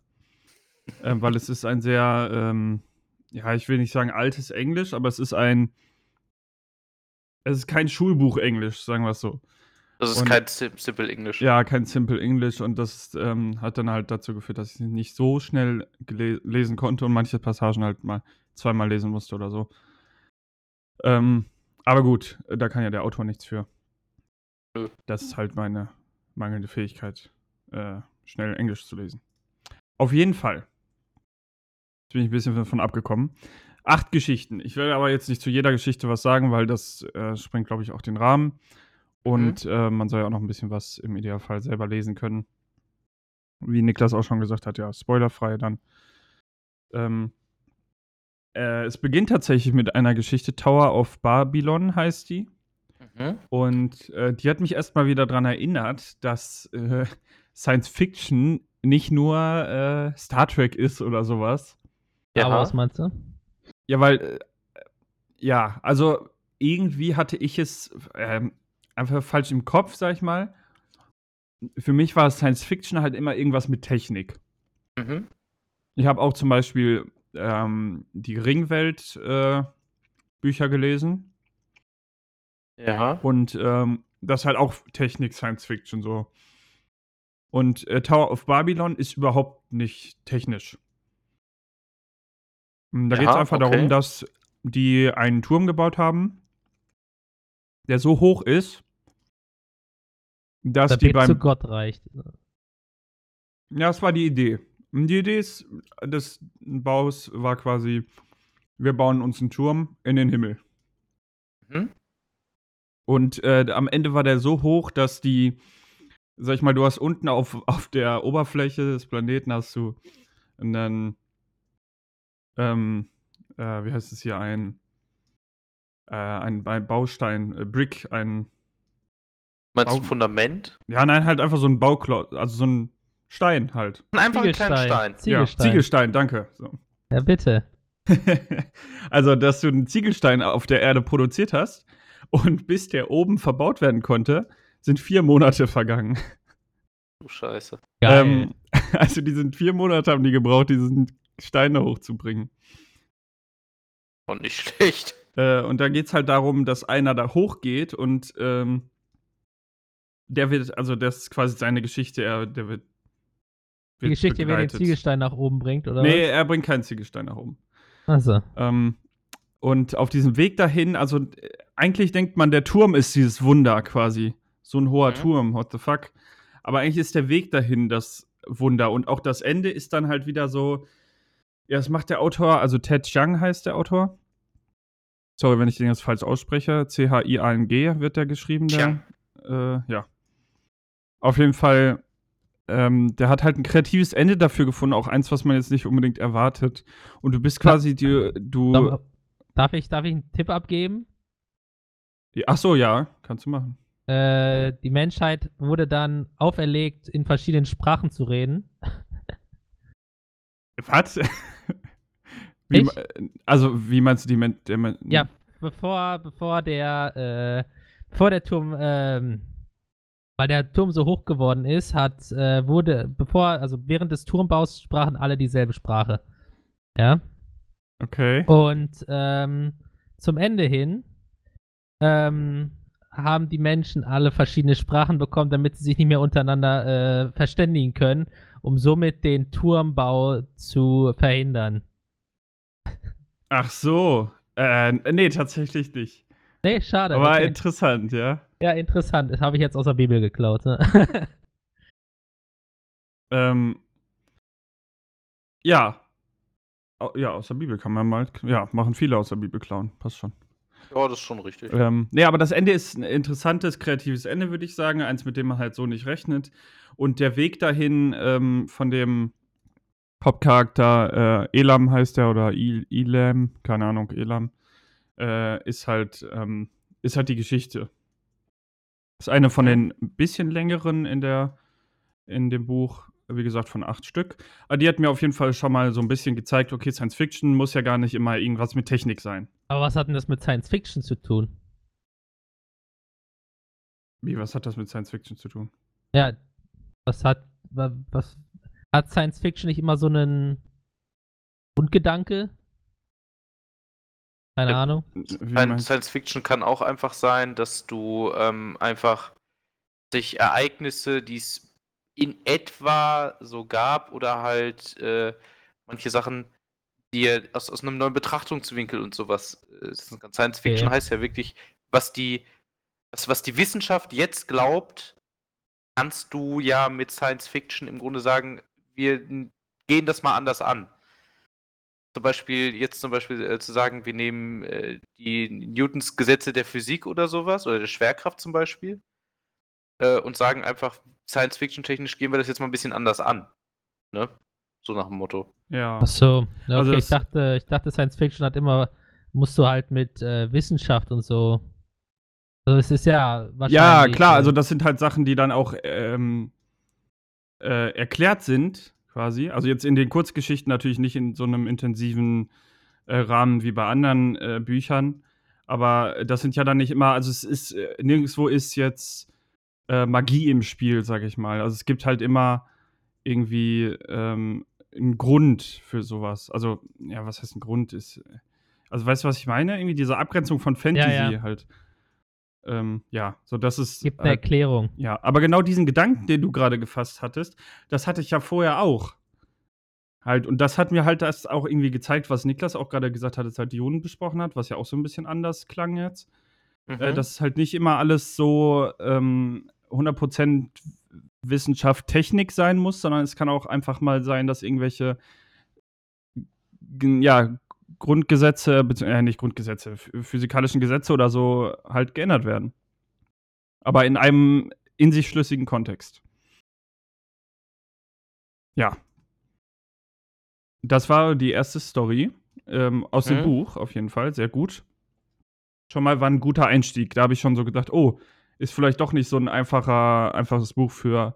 ähm, weil es ist ein sehr, ähm, ja, ich will nicht sagen altes Englisch, aber es ist ein, es ist kein Schulbuch Englisch, sagen wir es so. Das ist Und- kein Sim Simple English. Ja, kein Simple English und das ähm, hat dann halt dazu geführt, dass ich nicht so schnell lesen konnte und manche Passagen halt mal zweimal lesen musste oder so. Ähm, aber gut, da kann ja der Autor nichts für. Nö. Das ist halt meine mangelnde Fähigkeit, äh, schnell Englisch zu lesen. Auf jeden Fall. Jetzt bin ich ein bisschen davon abgekommen. Acht Geschichten. Ich werde aber jetzt nicht zu jeder Geschichte was sagen, weil das äh, sprengt, glaube ich, auch den Rahmen. Und äh, man soll ja auch noch ein bisschen was im Idealfall selber lesen können. Wie Niklas auch schon gesagt hat, ja, spoilerfrei dann. Ähm, äh, es beginnt tatsächlich mit einer Geschichte. Tower of Babylon heißt die. Mhm. Und äh, die hat mich erstmal wieder daran erinnert, dass äh, Science Fiction nicht nur äh, Star Trek ist oder sowas. Ja. Ja. was meinst du? Ja, weil, äh, ja, also irgendwie hatte ich es ähm, einfach falsch im Kopf, sag ich mal. Für mich war Science Fiction halt immer irgendwas mit Technik. Mhm. Ich habe auch zum Beispiel ähm, die Ringwelt-Bücher gelesen. Ja. Und ähm, das ist halt auch Technik, Science Fiction so. Und äh, Tower of Babylon ist überhaupt nicht technisch. Mm, Da geht es Ja, einfach okay. darum, dass die einen Turm gebaut haben, der so hoch ist, dass Der die Weg zu beim. Gott reicht. Ja, das war die Idee. Und Die Idee ist, des Baus war quasi, wir bauen uns einen Turm in den Himmel. Mhm. Und äh, am Ende war der so hoch, dass die, sag ich mal, du hast unten auf, auf der Oberfläche des Planeten hast du einen, ähm, äh, wie heißt es hier, ein, äh, ein, ein Baustein, äh, Brick, ein, Meinst du Augen. Fundament? ja, nein, halt einfach so ein Bauklotz, also so ein Stein halt. Einfach einen kleinen Stein. Ja, Ziegelstein. Ziegelstein, danke. So. Ja, bitte. also, dass du einen Ziegelstein auf der Erde produziert hast und bis der oben verbaut werden konnte, sind vier Monate vergangen. Du Scheiße. Geil. Ähm, also, die sind vier Monate haben die gebraucht, diesen Stein da hochzubringen. Und nicht schlecht. Äh, und da geht es halt darum, dass einer da hochgeht und ähm, der wird, also das ist quasi seine Geschichte, er, der wird. die Geschichte, wer den begleitet. Ziegelstein nach oben bringt, oder Nee, er bringt keinen Ziegelstein nach oben. was? Achso. Ähm, und auf diesem Weg dahin, also eigentlich denkt man, der Turm ist dieses Wunder quasi. So ein hoher Mhm. Turm, what the fuck. Aber eigentlich ist der Weg dahin das Wunder. Und auch das Ende ist dann halt wieder so. Ja, das macht der Autor, also Ted Chiang heißt der Autor. Sorry, wenn ich den jetzt falsch ausspreche. C-H-I-A-N-G wird der geschrieben. Der, Chiang. äh, ja. Auf jeden Fall, ähm, der hat halt ein kreatives Ende dafür gefunden, auch eins, was man jetzt nicht unbedingt erwartet. Und du bist quasi die, du. Darf, ich, darf ich einen Tipp abgeben? Ach so, ja, kannst du machen. Äh, die Menschheit wurde dann auferlegt, in verschiedenen Sprachen zu reden. Was? Wie, also, wie meinst du die Men der Men Ja, bevor, bevor der, äh, bevor der Turm, ähm, weil der Turm so hoch geworden ist, hat, äh, wurde, bevor, also während des Turmbaus sprachen alle dieselbe Sprache. Ja. Okay. Und ähm, zum Ende hin ähm, haben die Menschen alle verschiedene Sprachen bekommen, damit sie sich nicht mehr untereinander äh, verständigen können, um somit den Turmbau zu verhindern. Ach so. Äh, nee, tatsächlich nicht. Nee, schade. Aber okay. interessant, ja. Ja, interessant. Das habe ich jetzt aus der Bibel geklaut. Ne? Ähm, ja. Ja, aus der Bibel kann man mal. Ja, machen viele aus der Bibel klauen. Passt schon. Ja, das ist schon richtig. Ähm, nee, aber das Ende ist ein interessantes, kreatives Ende, würde ich sagen. Eins, mit dem man halt so nicht rechnet. Und der Weg dahin ähm, von dem Hauptcharakter, äh, Elam heißt der, oder Il Elam, keine Ahnung, Elam, äh, ist halt, ähm, ist halt die Geschichte. Ist eine von den bisschen längeren in der, in dem Buch, wie gesagt, von acht Stück. Aber die hat mir auf jeden Fall schon mal so ein bisschen gezeigt, okay, Science Fiction muss ja gar nicht immer irgendwas mit Technik sein. Aber was hat denn das mit Science Fiction zu tun? Wie, was hat das mit Science Fiction zu tun? Ja, was hat, wa- was hat Science Fiction nicht immer so einen Grundgedanke? Keine Ja, Ahnung. Science Fiction kann auch einfach sein, dass du ähm, einfach sich Ereignisse, die es in etwa so gab, oder halt äh, manche Sachen, die ihr aus, aus einem neuen Betrachtungswinkel und sowas. äh, Science Fiction Okay. heißt ja wirklich, was die, was, was die Wissenschaft jetzt glaubt, kannst du ja mit Science Fiction im Grunde sagen, wir gehen das mal anders an. Zum Beispiel, jetzt zum Beispiel äh, zu sagen, wir nehmen äh, die Newtons Gesetze der Physik oder sowas, oder der Schwerkraft zum Beispiel, äh, und sagen einfach, Science-Fiction-technisch gehen wir das jetzt mal ein bisschen anders an. Ne? So nach dem Motto. Ja. Ach so. Also okay, das- ich dachte, ich dachte, Science Fiction hat immer, musst du halt mit äh, Wissenschaft und so. Also es ist ja wahrscheinlich. Ja, klar, äh, also das sind halt Sachen, die dann auch ähm, äh, erklärt sind, quasi. Also jetzt in den Kurzgeschichten natürlich nicht in so einem intensiven äh, Rahmen wie bei anderen äh, Büchern. Aber das sind ja dann nicht immer, also es ist, äh, nirgendwo ist jetzt äh, Magie im Spiel, sag ich mal. Also es gibt halt immer irgendwie ähm, ein Grund für sowas. Also, ja, was heißt ein Grund? Ist, also, weißt du, was ich meine? Irgendwie diese Abgrenzung von Fantasy Ja, ja. halt. Ähm, ja, so das ist. Gibt eine halt- Erklärung. ja, aber genau diesen Gedanken, den du gerade gefasst hattest, das hatte ich ja vorher auch. Halt, und das hat mir halt das auch irgendwie gezeigt, was Niklas auch gerade gesagt hat, als halt Dionen besprochen hat, was ja auch so ein bisschen anders klang jetzt. Äh, Mhm. dass es halt nicht immer alles so ähm, 100% Wissenschaft, Technik sein muss, sondern es kann auch einfach mal sein, dass irgendwelche ja, Grundgesetze, äh, nicht Grundgesetze, ph- physikalischen Gesetze oder so halt geändert werden. Aber in einem in sich schlüssigen Kontext. Ja. Das war die erste Story ähm, aus dem Mhm. Buch, auf jeden Fall, sehr gut. Schon mal war ein guter Einstieg. Da habe ich schon so gedacht, oh, ist vielleicht doch nicht so ein einfacher, einfaches Buch für,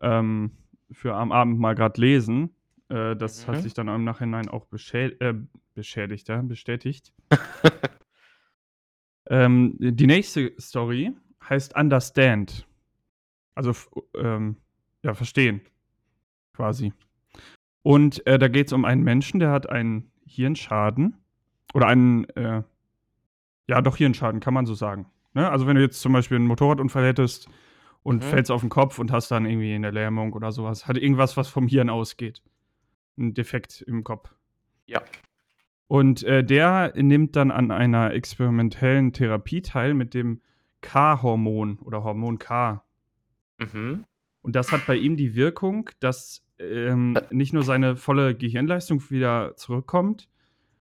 ähm, für am Abend mal gerade lesen. Äh, das hat Mhm. sich dann im Nachhinein auch äh, beschädigt, ja, bestätigt. ähm, die nächste Story heißt Understand. Also, ähm, ja, verstehen. Quasi. Und äh, da geht es um einen Menschen, der hat einen Hirnschaden. Oder einen, äh, ja, doch Hirnschaden, kann man so sagen. Ne? Also, wenn du jetzt zum Beispiel einen Motorradunfall hättest und Mhm. fällst auf den Kopf und hast dann irgendwie eine Lähmung oder sowas, hat irgendwas, was vom Hirn ausgeht. Ein Defekt im Kopf. Ja. Und äh, der nimmt dann an einer experimentellen Therapie teil mit dem K-Hormon oder Hormon K. Mhm. Und das hat bei ihm die Wirkung, dass ähm, nicht nur seine volle Gehirnleistung wieder zurückkommt,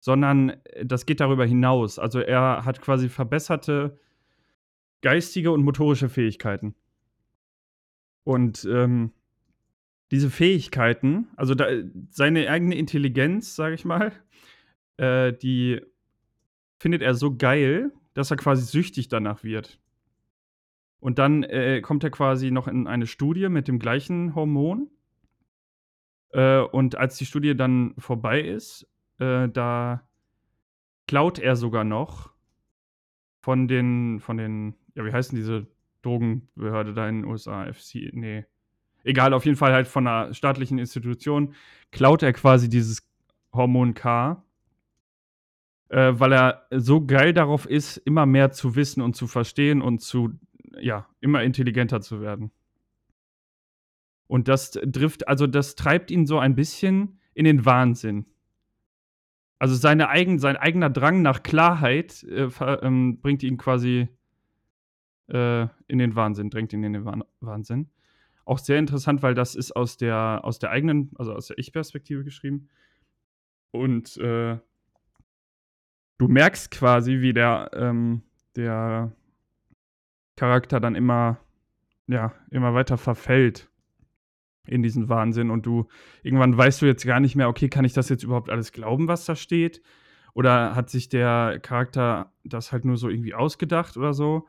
sondern äh, das geht darüber hinaus. Also er hat quasi verbesserte geistige und motorische Fähigkeiten. Und ähm, diese Fähigkeiten, also da, seine eigene Intelligenz, sage ich mal, äh, die findet er so geil, dass er quasi süchtig danach wird. Und dann äh, kommt er quasi noch in eine Studie mit dem gleichen Hormon. Äh, und als die Studie dann vorbei ist, äh, da klaut er sogar noch von den, von den, ja, wie heißen diese Drogenbehörde da in den USA? FC, nee. Egal, auf jeden Fall halt von einer staatlichen Institution, klaut er quasi dieses Hormon K, äh, weil er so geil darauf ist, immer mehr zu wissen und zu verstehen und zu, ja, immer intelligenter zu werden. Und das trifft, also das treibt ihn so ein bisschen in den Wahnsinn. Also seine eigen, sein eigener Drang nach Klarheit äh, ähm, bringt ihn quasi äh, in den Wahnsinn, drängt ihn in den Wahn Wahnsinn. Auch sehr interessant, weil das ist aus der, aus der eigenen, also aus der Ich-Perspektive geschrieben. Und äh, du merkst quasi, wie der, ähm, der Charakter dann immer, ja, immer weiter verfällt in diesen Wahnsinn und du irgendwann weißt du jetzt gar nicht mehr, okay, kann ich das jetzt überhaupt alles glauben, was da steht? Oder hat sich der Charakter das halt nur so irgendwie ausgedacht oder so?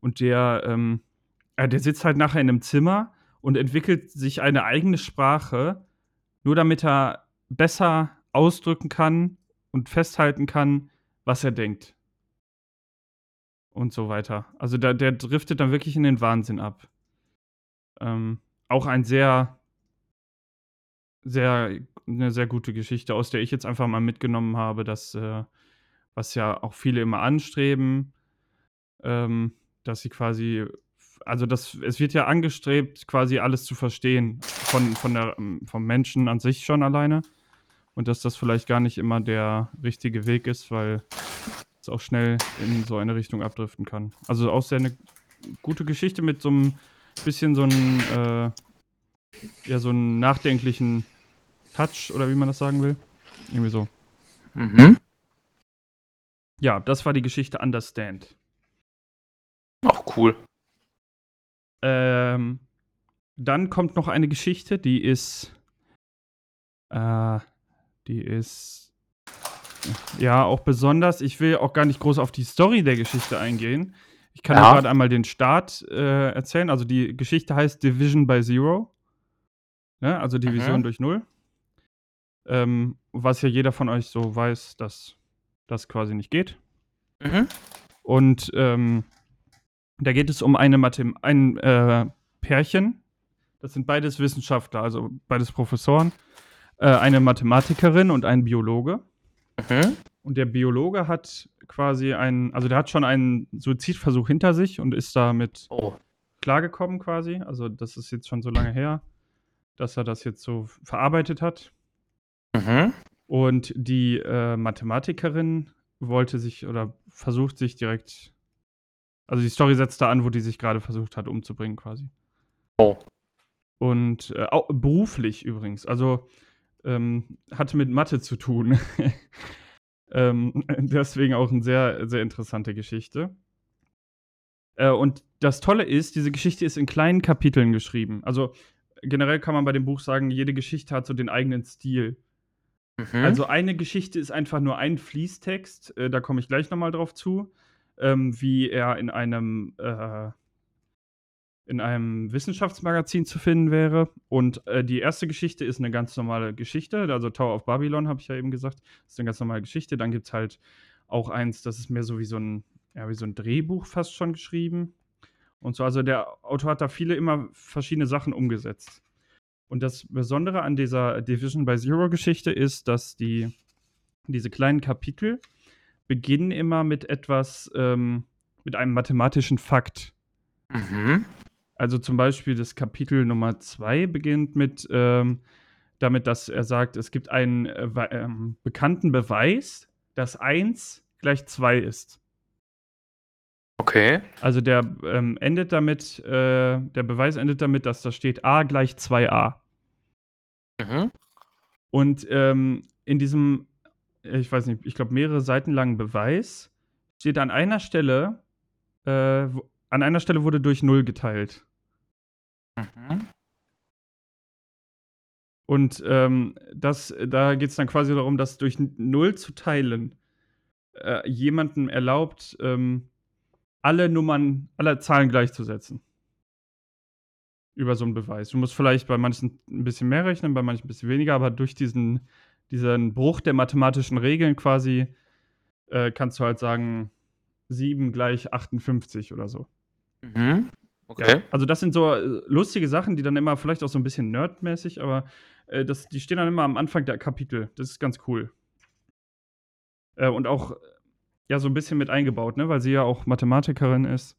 Und der, ähm, äh, der sitzt halt nachher in einem Zimmer und entwickelt sich eine eigene Sprache, nur damit er besser ausdrücken kann und festhalten kann, was er denkt. Und so weiter. Also der, der driftet dann wirklich in den Wahnsinn ab. Ähm, auch ein sehr, sehr, eine sehr gute Geschichte, aus der ich jetzt einfach mal mitgenommen habe, dass, äh, was ja auch viele immer anstreben, ähm, dass sie quasi, also das, es wird ja angestrebt, quasi alles zu verstehen von, von der, vom Menschen an sich schon alleine. Und dass das vielleicht gar nicht immer der richtige Weg ist, weil es auch schnell in so eine Richtung abdriften kann. Also auch sehr eine gute Geschichte mit so einem bisschen so einem, äh, ja, so einen nachdenklichen Touch oder wie man das sagen will. Irgendwie so. Mhm. Ja, das war die Geschichte Understand. Auch cool. Ähm, dann kommt noch eine Geschichte, die ist, äh, die ist, ja, auch besonders. Ich will auch gar nicht groß auf die Story der Geschichte eingehen. Ich kann Ja. ja. gerade einmal den Start äh, erzählen. Also die Geschichte heißt Division by Zero. Ne? Also Division Mhm. durch Null. Ähm, was ja jeder von euch so weiß, dass das quasi nicht geht. Mhm. Und ähm, da geht es um eine Mathem ein äh, Pärchen. Das sind beides Wissenschaftler, also beides Professoren. Äh, eine Mathematikerin und ein Biologe. Mhm. Und der Biologe hat quasi einen, also der hat schon einen Suizidversuch hinter sich und ist damit Oh. klargekommen quasi. Also das ist jetzt schon so lange her, dass er das jetzt so verarbeitet hat. Mhm. Und die äh, Mathematikerin wollte sich oder versucht sich direkt, also die Story setzt da an, wo die sich gerade versucht hat umzubringen quasi. Oh. Und äh, auch beruflich übrigens, also ähm, hatte mit Mathe zu tun. ähm, deswegen auch eine sehr, sehr interessante Geschichte. Äh, und das Tolle ist, diese Geschichte ist in kleinen Kapiteln geschrieben. Also generell kann man bei dem Buch sagen, jede Geschichte hat so den eigenen Stil. Mhm. Also eine Geschichte ist einfach nur ein Fließtext, äh, da komme ich gleich nochmal drauf zu, ähm, wie er in einem, äh, in einem Wissenschaftsmagazin zu finden wäre. Und äh, die erste Geschichte ist eine ganz normale Geschichte, also Tower of Babylon, habe ich ja eben gesagt, ist eine ganz normale Geschichte. Dann gibt es halt auch eins, das ist mehr so wie so ein, ja, wie so ein Drehbuch fast schon geschrieben. Und so, also der Autor hat da viele immer verschiedene Sachen umgesetzt. Und das Besondere an dieser Division by Zero Geschichte ist, dass die, diese kleinen Kapitel beginnen immer mit etwas, ähm, mit einem mathematischen Fakt. Mhm. Also zum Beispiel das Kapitel Nummer 2 beginnt mit ähm, damit, dass er sagt, es gibt einen äh, ähm, bekannten Beweis, dass 1 gleich 2 ist. Okay. Also der ähm, endet damit, äh, der Beweis endet damit, dass da steht a gleich 2a. Mhm. Und ähm, in diesem, äh, ich weiß nicht, ich glaube mehrere Seiten langen Beweis steht an einer Stelle, äh, wo, an einer Stelle wurde durch Null geteilt. Mhm. Und ähm, das, da geht es dann quasi darum, dass durch N- Null zu teilen äh, jemandem erlaubt, ähm, alle Nummern, alle Zahlen gleichzusetzen. Über so einen Beweis. Du musst vielleicht bei manchen ein bisschen mehr rechnen, bei manchen ein bisschen weniger, aber durch diesen, diesen Bruch der mathematischen Regeln quasi äh, kannst du halt sagen, 7 gleich 58 oder so. Mhm. Okay. Ja, also das sind so äh, lustige Sachen, die dann immer vielleicht auch so ein bisschen nerdmäßig, aber äh, das, die stehen dann immer am Anfang der Kapitel. Das ist ganz cool. Äh, und auch ja so ein bisschen mit eingebaut, ne, weil sie ja auch Mathematikerin ist.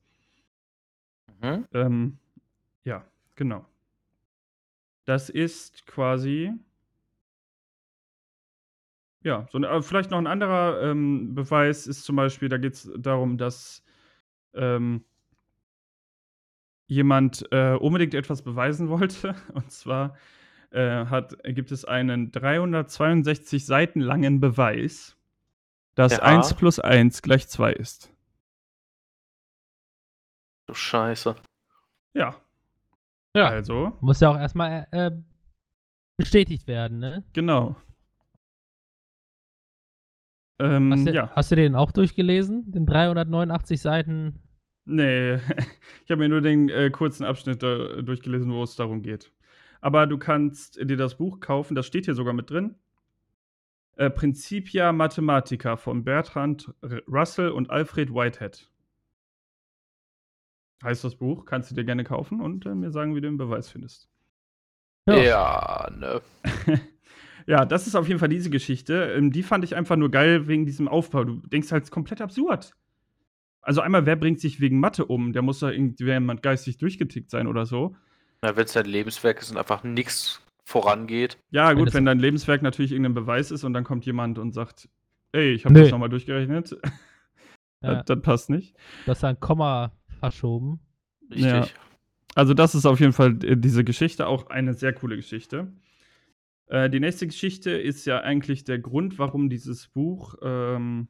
Mhm. Ähm, ja, genau. Das ist quasi ja, so, ein- aber vielleicht noch ein anderer ähm, Beweis ist zum Beispiel, da geht es darum, dass ähm, jemand äh, unbedingt etwas beweisen wollte. Und zwar äh, hat, gibt es einen 362 Seiten langen Beweis, dass Ja. 1 plus 1 gleich 2 ist. Du Scheiße. Ja, Ja. also, Muss ja auch erstmal äh, bestätigt werden, ne? genau. Ähm, Hast du, ja, hast du den auch durchgelesen? Den 389 Seiten? nee, ich habe mir nur den äh, kurzen Abschnitt da, durchgelesen, wo es darum geht. Aber du kannst dir das Buch kaufen, das steht hier sogar mit drin. Äh, Principia Mathematica von Bertrand Russell und Alfred Whitehead. Heißt das Buch, kannst du dir gerne kaufen und äh, mir sagen, wie du den Beweis findest. Ja, ne. ja, das ist auf jeden Fall diese Geschichte. Ähm, die fand ich einfach nur geil wegen diesem Aufbau. Du denkst halt, es ist komplett absurd. Also einmal, wer bringt sich wegen Mathe um? Der muss da irgendjemand geistig durchgetickt sein oder so. Na, wenn es dein Lebenswerk ist und einfach nichts vorangeht. Ja, gut, wenn dein Lebenswerk natürlich irgendein Beweis ist und dann kommt jemand und sagt, ey, ich habe Nö. das nochmal durchgerechnet. Ja, das, das passt nicht. du hast ein Komma verschoben. Richtig. Ja. Also das ist auf jeden Fall äh, diese Geschichte, auch eine sehr coole Geschichte. Äh, die nächste Geschichte ist ja eigentlich der Grund, warum dieses Buch, ähm,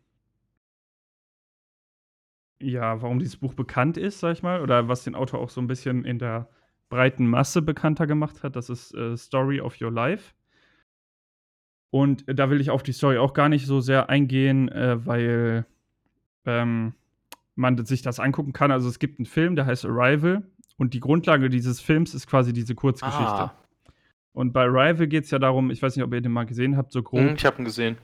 ja, warum dieses Buch bekannt ist, sag ich mal, oder was den Autor auch so ein bisschen in der breiten Masse bekannter gemacht hat. Das ist äh, Story of Your Life. Und da will ich auf die Story auch gar nicht so sehr eingehen, äh, weil ähm, man sich das angucken kann. Also es gibt einen Film, der heißt Arrival. Und die Grundlage dieses Films ist quasi diese Kurzgeschichte. Ah, Und bei Arrival geht es ja darum, ich weiß nicht, ob ihr den mal gesehen habt, so grob. hm, ich habe ihn gesehen.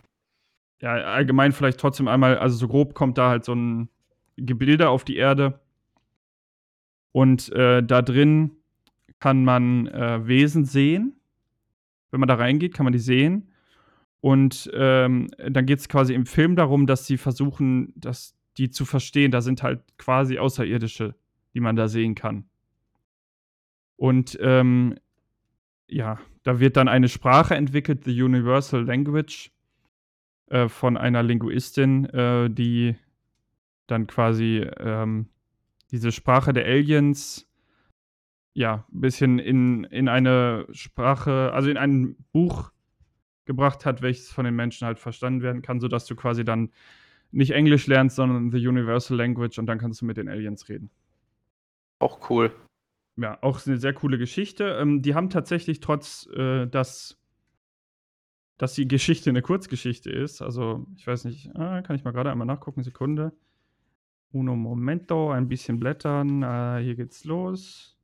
Ja, allgemein vielleicht trotzdem einmal, also so grob kommt da halt so ein Gebilde auf die Erde. Und äh, da drin kann man äh, Wesen sehen. wenn man da reingeht, kann man die sehen. Und ähm, dann geht es quasi im Film darum, dass sie versuchen, das, die zu verstehen. Da sind halt quasi Außerirdische, die man da sehen kann. Und ähm, ja, da wird dann eine Sprache entwickelt, the Universal Language, äh, von einer Linguistin, äh, die dann quasi ähm, diese Sprache der Aliens ja, ein bisschen in, in eine Sprache, also in ein Buch gebracht hat, welches von den Menschen halt verstanden werden kann, sodass du quasi dann nicht Englisch lernst, sondern the Universal Language und dann kannst du mit den Aliens reden. Auch cool. Ja, auch eine sehr coole Geschichte. Ähm, die haben tatsächlich trotz, äh, dass, dass die Geschichte eine Kurzgeschichte ist, also ich weiß nicht, äh, kann ich mal gerade einmal nachgucken, Sekunde. Uno momento, ein bisschen blättern, äh, hier geht's los.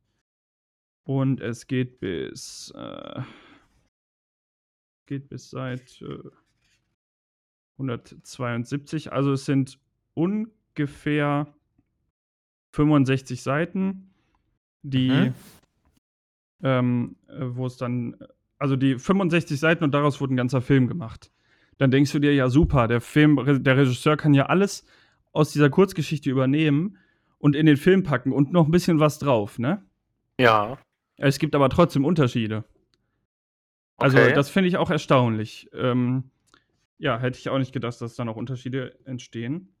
Und es geht bis. Äh, geht bis seit äh, 172. Also es sind ungefähr 65 Seiten, die. Mhm. Ähm, wo es dann. Also die 65 Seiten und daraus wurde ein ganzer Film gemacht. Dann denkst du dir, ja super, der Film, der Regisseur kann ja alles aus dieser Kurzgeschichte übernehmen und in den Film packen und noch ein bisschen was drauf, ne? Ja. Es gibt aber trotzdem Unterschiede. Also, okay. das finde ich auch erstaunlich. Ähm, ja, hätte ich auch nicht gedacht, dass da noch Unterschiede entstehen.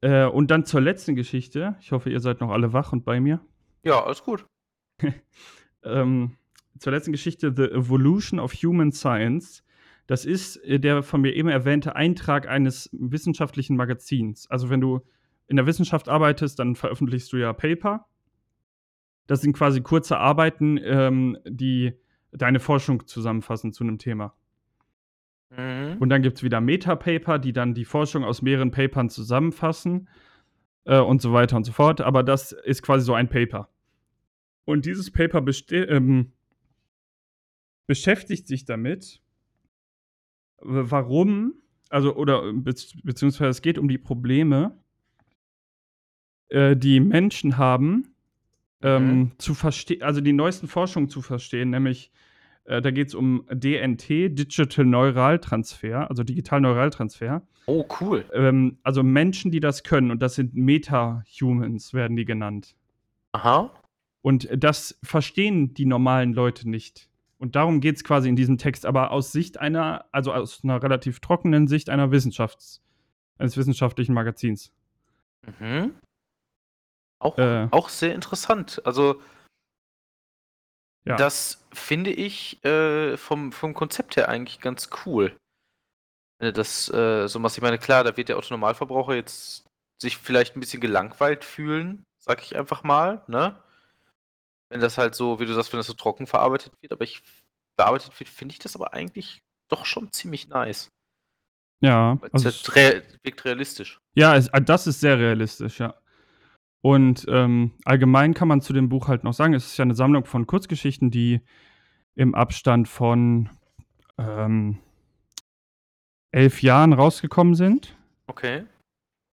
Äh, und dann zur letzten Geschichte. Ich hoffe, ihr seid noch alle wach und bei mir. Ja, alles gut. ähm, zur letzten Geschichte: The Evolution of Human Science. Das ist äh, der von mir eben erwähnte Eintrag eines wissenschaftlichen Magazins. Also, wenn du in der Wissenschaft arbeitest, dann veröffentlichst du ja Paper das sind quasi kurze Arbeiten, ähm, die deine Forschung zusammenfassen zu einem Thema. Mhm. Und dann gibt es wieder Meta-Paper, die dann die Forschung aus mehreren Papern zusammenfassen äh, und so weiter und so fort. Aber das ist quasi so ein Paper. Und dieses Paper ähm, beschäftigt sich damit, warum, also, oder be beziehungsweise es geht um die Probleme, äh, die Menschen haben, ähm, mhm. zu verstehen, also die neuesten Forschungen zu verstehen, nämlich äh, da geht es um DNT, Digital Neural Transfer, also Digital Neuraltransfer. Oh, cool. Ähm, also Menschen, die das können, und das sind Meta-Humans, werden die genannt. Aha. Und das verstehen die normalen Leute nicht. Und darum geht es quasi in diesem Text, aber aus Sicht einer, also aus einer relativ trockenen Sicht einer Wissenschafts-, eines wissenschaftlichen Magazins. Mhm. Auch, äh, auch sehr interessant. Also, ja. das finde ich äh, vom, vom Konzept her eigentlich ganz cool. Du das äh, so machst. Ich meine, klar, da wird der Autonormalverbraucher jetzt sich vielleicht ein bisschen gelangweilt fühlen, sag ich einfach mal, ne? Wenn das halt so, wie du sagst, wenn das so trocken verarbeitet wird, aber ich bearbeitet wird, finde ich das aber eigentlich doch schon ziemlich nice. Ja. Also es wirkt realistisch. Ja, es, das ist sehr realistisch, ja. Und ähm, allgemein kann man zu dem Buch halt noch sagen, es ist ja eine Sammlung von Kurzgeschichten, die im Abstand von ähm, elf Jahren rausgekommen sind. Okay.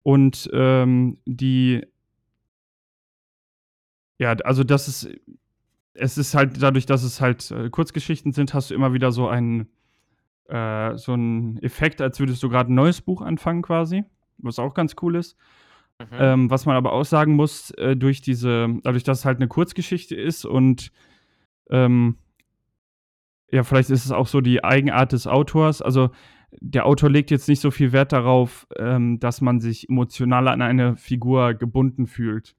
Und ähm, die, ja, also das ist, es ist halt dadurch, dass es halt äh, Kurzgeschichten sind, hast du immer wieder so einen, äh, so einen Effekt, als würdest du gerade ein neues Buch anfangen quasi, was auch ganz cool ist. Mhm. Ähm, was man aber auch sagen muss, äh, durch diese, dadurch, dass es halt eine Kurzgeschichte ist und ähm, ja, vielleicht ist es auch so die Eigenart des Autors. Also der Autor legt jetzt nicht so viel Wert darauf, ähm, dass man sich emotional an eine Figur gebunden fühlt.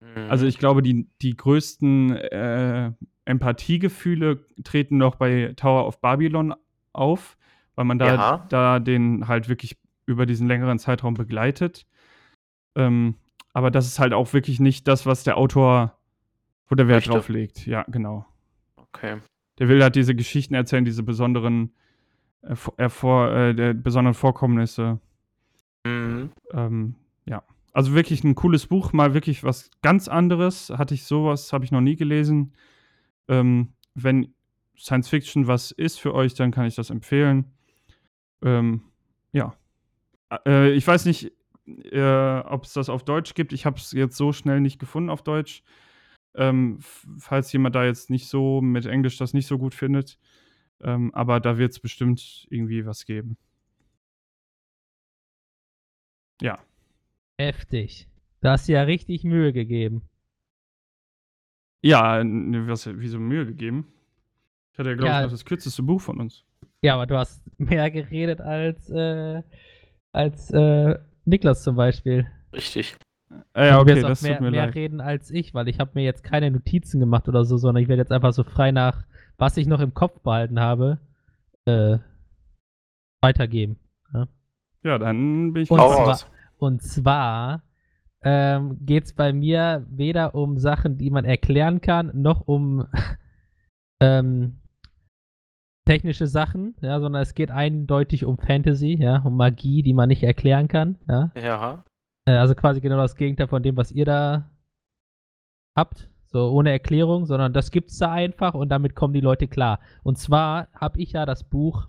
Mhm. Also ich glaube, die, die größten äh, Empathiegefühle treten noch bei Tower of Babylon auf, weil man da, ja. da den halt wirklich über diesen längeren Zeitraum begleitet. Ähm, aber das ist halt auch wirklich nicht das, was der Autor, wo der Wert drauf legt. Ja, genau. Okay. Der will halt diese Geschichten erzählen, diese besonderen, äh, äh, äh, besonderen Vorkommnisse. Mhm. Ähm, ja. Also wirklich ein cooles Buch, mal wirklich was ganz anderes. Hatte ich sowas, habe ich noch nie gelesen. Ähm, wenn Science Fiction was ist für euch, dann kann ich das empfehlen. Ähm, ja. Äh, ich weiß nicht, äh, ob es das auf Deutsch gibt. Ich habe es jetzt so schnell nicht gefunden auf Deutsch. Ähm, falls jemand da jetzt nicht so mit Englisch das nicht so gut findet. Ähm, aber da wird es bestimmt irgendwie was geben. Ja. Heftig. Da hast du ja richtig Mühe gegeben. Ja, ne, was, wieso Mühe gegeben? Ich hatte ja, glaube Ja. ich, das kürzeste Buch von uns. Ja, aber du hast mehr geredet als, äh, als äh, Niklas zum Beispiel. Richtig. Äh, ja, du okay, das mehr, tut mir mehr leid. reden als ich, weil ich habe mir jetzt keine Notizen gemacht oder so, sondern ich werde jetzt einfach so frei nach, was ich noch im Kopf behalten habe, äh, weitergeben. Ja, dann bin ich Und zwar, raus. und zwar ähm, geht es bei mir weder um Sachen, die man erklären kann, noch um ähm, technische Sachen, ja, sondern es geht eindeutig um Fantasy, ja, um Magie, die man nicht erklären kann, ja. Ja. Äh, Also quasi genau das Gegenteil von dem, was ihr da habt. So ohne Erklärung, sondern das gibt's da einfach und damit kommen die Leute klar. Und zwar habe ich ja das Buch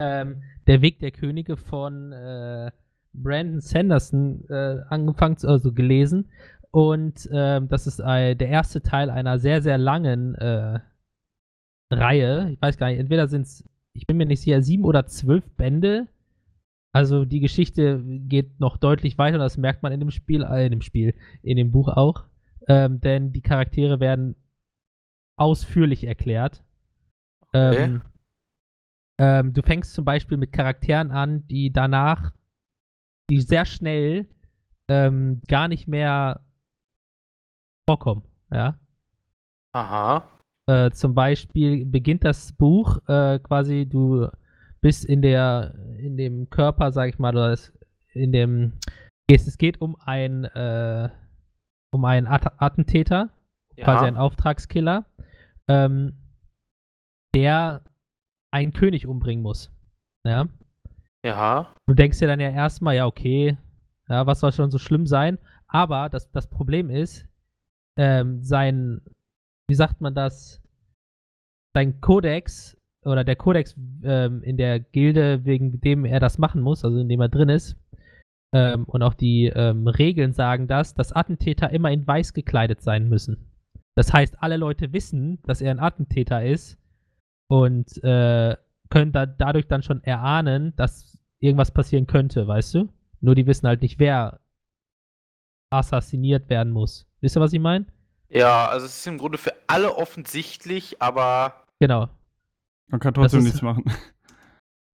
ähm, Der Weg der Könige von äh, Brandon Sanderson äh, angefangen, zu- also gelesen. Und ähm, das ist äh, der erste Teil einer sehr, sehr langen äh, Reihe. Ich weiß gar nicht, entweder sind es, ich bin mir nicht sicher, sieben oder zwölf Bände. Also die Geschichte geht noch deutlich weiter, das merkt man in dem Spiel, äh, in dem Spiel, in dem Buch auch. Ähm, denn die Charaktere werden ausführlich erklärt. Ähm, ähm, du fängst zum Beispiel mit Charakteren an, die danach, die sehr schnell ähm, gar nicht mehr vorkommen. Ja. Aha. Äh, zum Beispiel beginnt das Buch äh, quasi, du bist in der, in dem Körper, sag ich mal, oder es- in dem, es, geht um ein, äh, um einen At Attentäter, quasi einen Ja. Auftragskiller, ähm, der einen König umbringen muss. Ja. Ja. Du denkst dir dann ja erstmal, ja, okay, ja, was soll schon so schlimm sein? Aber das, das Problem ist, ähm, sein, wie sagt man das, sein Kodex oder der Kodex ähm, in der Gilde, wegen dem er das machen muss, also in dem er drin ist, ähm, und auch die ähm, Regeln sagen das, dass Attentäter immer in weiß gekleidet sein müssen. Das heißt, alle Leute wissen, dass er ein Attentäter ist und äh, können da, dadurch dann schon erahnen, dass irgendwas passieren könnte, weißt du? Nur die wissen halt nicht, wer assassiniert werden muss. Wisst ihr, was ich meine? Ja, also es ist im Grunde für alle offensichtlich, aber Genau. Man kann trotzdem ist- nichts machen.